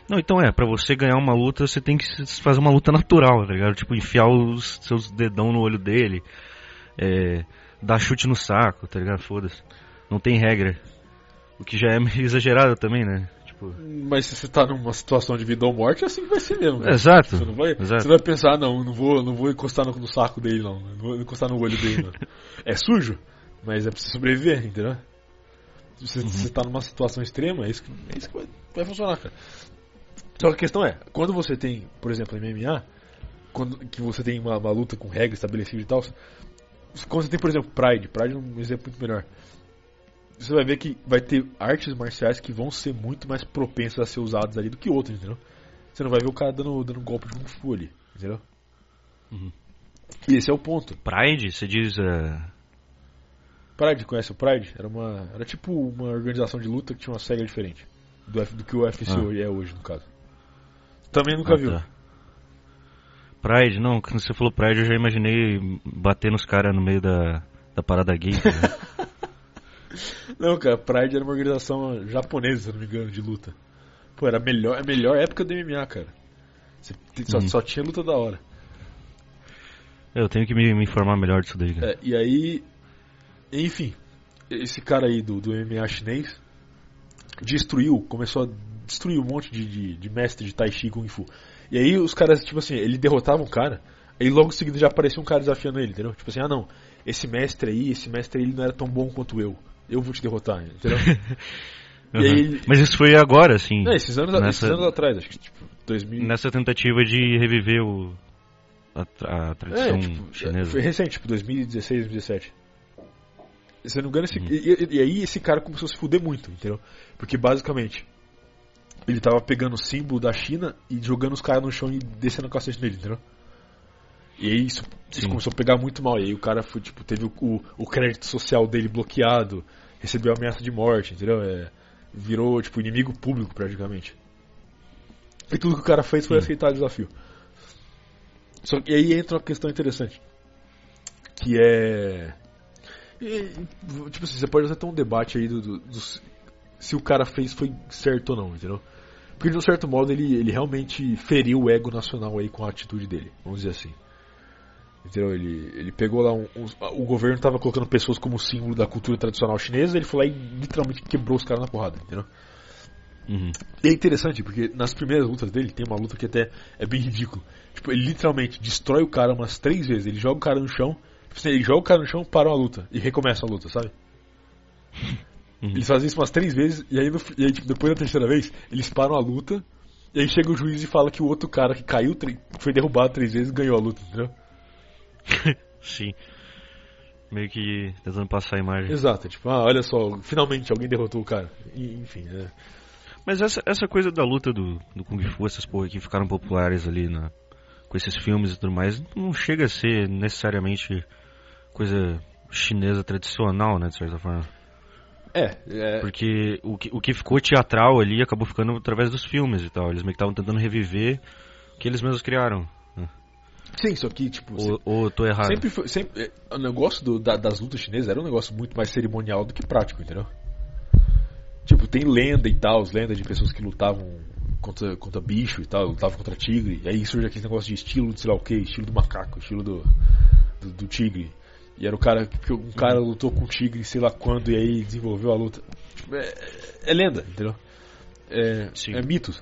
Não, então é, pra você ganhar uma luta, você tem que fazer uma luta natural, tá ligado? Tipo, enfiar os seus dedão no olho dele, é, dar chute no saco, tá ligado? Foda-se. Não tem regra. O que já é meio exagerado também, né? Tipo, Mas se você tá numa situação de vida ou morte, é assim que vai ser mesmo. cara. exato. Você não vai, exato. você vai pensar, "Ah, não, não vou, não vou encostar no, no saco dele, não. Não vou encostar no olho dele, não. é sujo, mas é pra você sobreviver, entendeu? Você, Uhum. você tá numa situação extrema, é isso que, é isso que vai, vai funcionar, cara. Só que a questão é, quando você tem, por exemplo, MMA, quando, que você tem uma, uma luta com regras estabelecidas e tal, quando você tem, por exemplo, Pride, Pride é um exemplo muito melhor. Você vai ver que vai ter artes marciais que vão ser muito mais propensas a ser usadas ali do que outras, entendeu? Você não vai ver o cara dando, dando golpe de Kung Fu ali, entendeu? Uhum. E esse é o ponto. Pride, você diz. é, Pride, conhece o Pride? Era uma. Era tipo uma organização de luta que tinha uma regra diferente. Do, F- do que o UFC Ah. hoje é hoje, no caso. Também nunca ah, viu. tá. Pride, não, quando você falou Pride eu já imaginei bater nos caras no meio da, da parada gay. ligado? Não, cara, Pride era uma organização japonesa, se não me engano, de luta. Pô, era a melhor, a melhor época do MMA, cara. Você só, Uhum. só tinha luta da hora. eu tenho que me, me informar melhor disso daí, cara. É, e aí, enfim, esse cara aí do, do MMA chinês destruiu, começou a destruir um monte de, de, de mestre de Tai Chi e Kung Fu. E aí os caras, tipo assim, ele derrotava um cara, aí logo em seguida já aparecia um cara desafiando ele, entendeu? Tipo assim, ah não, esse mestre aí, esse mestre aí ele não era tão bom quanto eu. Eu vou te derrotar, entendeu? Uhum. Mas isso foi agora, assim. É, esses anos, Nessa- esses anos atrás, acho que tipo, 2000. Nessa tentativa de reviver o, a, a tradição É, tipo, chinesa. foi recente, tipo 2016, 2017. Se eu não me engano, esse, Uhum. e, e- e aí esse cara começou a se fuder muito, entendeu? Porque basicamente ele tava pegando o símbolo da China e jogando os caras no chão e descendo o cacete nele, entendeu? E aí isso, isso começou a pegar muito mal. E aí o cara foi, tipo, teve o, o, o crédito social dele bloqueado, recebeu ameaça de morte, entendeu? É, virou, tipo, inimigo público praticamente. E tudo que o cara fez foi Sim. aceitar o desafio. Só que aí entra uma questão interessante. Que é. E, tipo assim, você pode até ter um debate aí do, do- dos- se o cara fez foi certo ou não, entendeu? Porque de um certo modo ele, ele realmente feriu o ego nacional aí com a atitude dele, vamos dizer assim. Entendeu? Ele, ele pegou lá um, um- O governo estava colocando pessoas como símbolo da cultura tradicional chinesa, ele foi lá e literalmente quebrou os caras na porrada, entendeu? Uhum. E é interessante, porque nas primeiras lutas dele, tem uma luta que até é bem ridículo. Tipo, ele literalmente destrói o cara umas três vezes. Ele joga o cara no chão, tipo assim, ele joga o cara no chão, para uma luta e recomeça a luta, sabe? Uhum. Eles fazem isso umas três vezes e aí, no e aí, tipo, depois da terceira vez, eles param a luta e aí chega o juiz e fala que o outro cara que caiu, foi derrubado três vezes ganhou a luta, entendeu? Sim. Meio que tentando passar a imagem. Exato, é tipo, ah, olha só, finalmente alguém derrotou o cara. E, enfim, é. Mas essa, essa coisa da luta do, do Kung Fu, essas porra que ficaram populares ali na, com esses filmes e tudo mais, não chega a ser necessariamente coisa chinesa tradicional, né, de certa forma. É, é, Porque o que, o que ficou teatral ali acabou ficando através dos filmes e tal. Eles meio que estavam tentando reviver o que eles mesmos criaram. né? Sim, só que, tipo. Ou, tô errado? Sempre foi. Sempre, é, o negócio do- da- das lutas chinesas era um negócio muito mais cerimonial do que prático, entendeu? Tipo, tem lenda e tal, as lendas de pessoas que lutavam contra, contra bicho e tal, lutavam contra tigre. E aí surge aquele negócio de estilo de sei lá o que, estilo do macaco, estilo do, do, do tigre. E era o cara que um cara lutou com o tigre sei lá quando e aí desenvolveu a luta. Tipo, é, é lenda, entendeu? É, Sim. é mitos.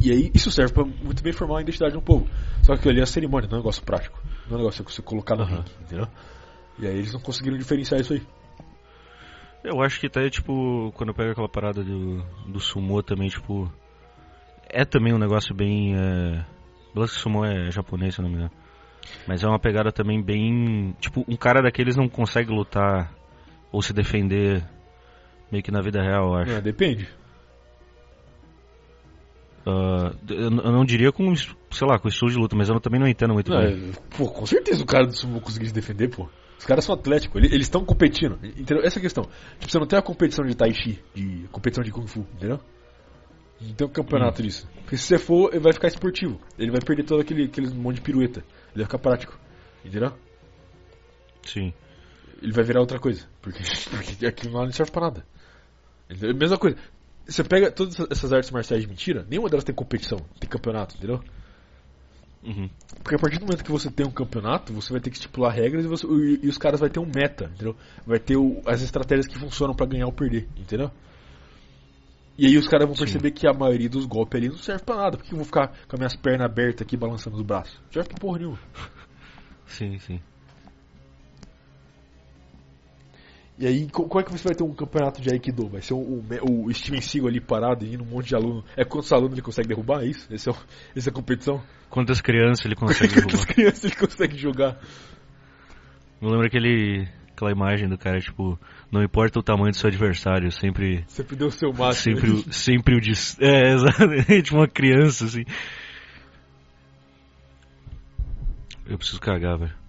E aí isso serve pra muito bem formar a identidade de um povo. Só que ali é a cerimônia, não é um negócio prático. Não é um negócio que você colocar no Aham. ringue, entendeu? E aí eles não conseguiram diferenciar isso aí. Eu acho que até, tipo, quando eu pego aquela parada do, do sumô também, tipo. É também um negócio bem. É... Que sumô é japonês, se eu não me engano. Mas é uma pegada também bem. Tipo, um cara daqueles não consegue lutar ou se defender meio que na vida real, eu acho. Não, depende. Ah, eu, não diria com, sei lá, com estilo de luta, mas eu também não entendo muito Não, bem. é, pô, com certeza o cara do sumo conseguir se defender, pô. Os caras são atléticos, ele- eles estão competindo. Entendeu? Essa é a questão. Tipo, você não tem a competição de Tai Chi, de competição de Kung Fu, entendeu? Não tem um campeonato disso. Porque se você for, ele vai ficar esportivo. Ele vai perder todo aquele, aquele monte de pirueta. Ele vai ficar prático. Entendeu? Sim. ele vai virar outra coisa. Porque, porque aquilo lá não serve pra nada. Entendeu? Mesma coisa. Você pega todas essas artes marciais de mentira, nenhuma delas tem competição, tem campeonato, entendeu? Uhum. Porque a partir do momento que você tem um campeonato, você vai ter que estipular regras e, você- e- e os caras vai ter um meta, entendeu? Vai ter o- as estratégias que funcionam pra ganhar ou perder, entendeu? E aí os caras vão Sim. perceber que a maioria dos golpes ali não serve pra nada. Por que eu vou ficar com as minhas pernas abertas aqui balançando os braços? Não serve pra porra nenhuma. Sim, sim. E aí, co- como é que você vai ter um campeonato de Aikido? Vai ser o, o, o Steven Seagal ali parado e indo um monte de aluno. É quantos alunos ele consegue derrubar? É isso? Esse é essa é a competição? Quantas crianças ele consegue Quantas derrubar? crianças ele consegue jogar? Eu lembro aquele, aquela imagem do cara, tipo, não importa o tamanho do seu adversário, sempre Sempre deu o seu máximo. Sempre, o- sempre o de. É, exatamente, uma criança, assim. Eu preciso cagar, velho.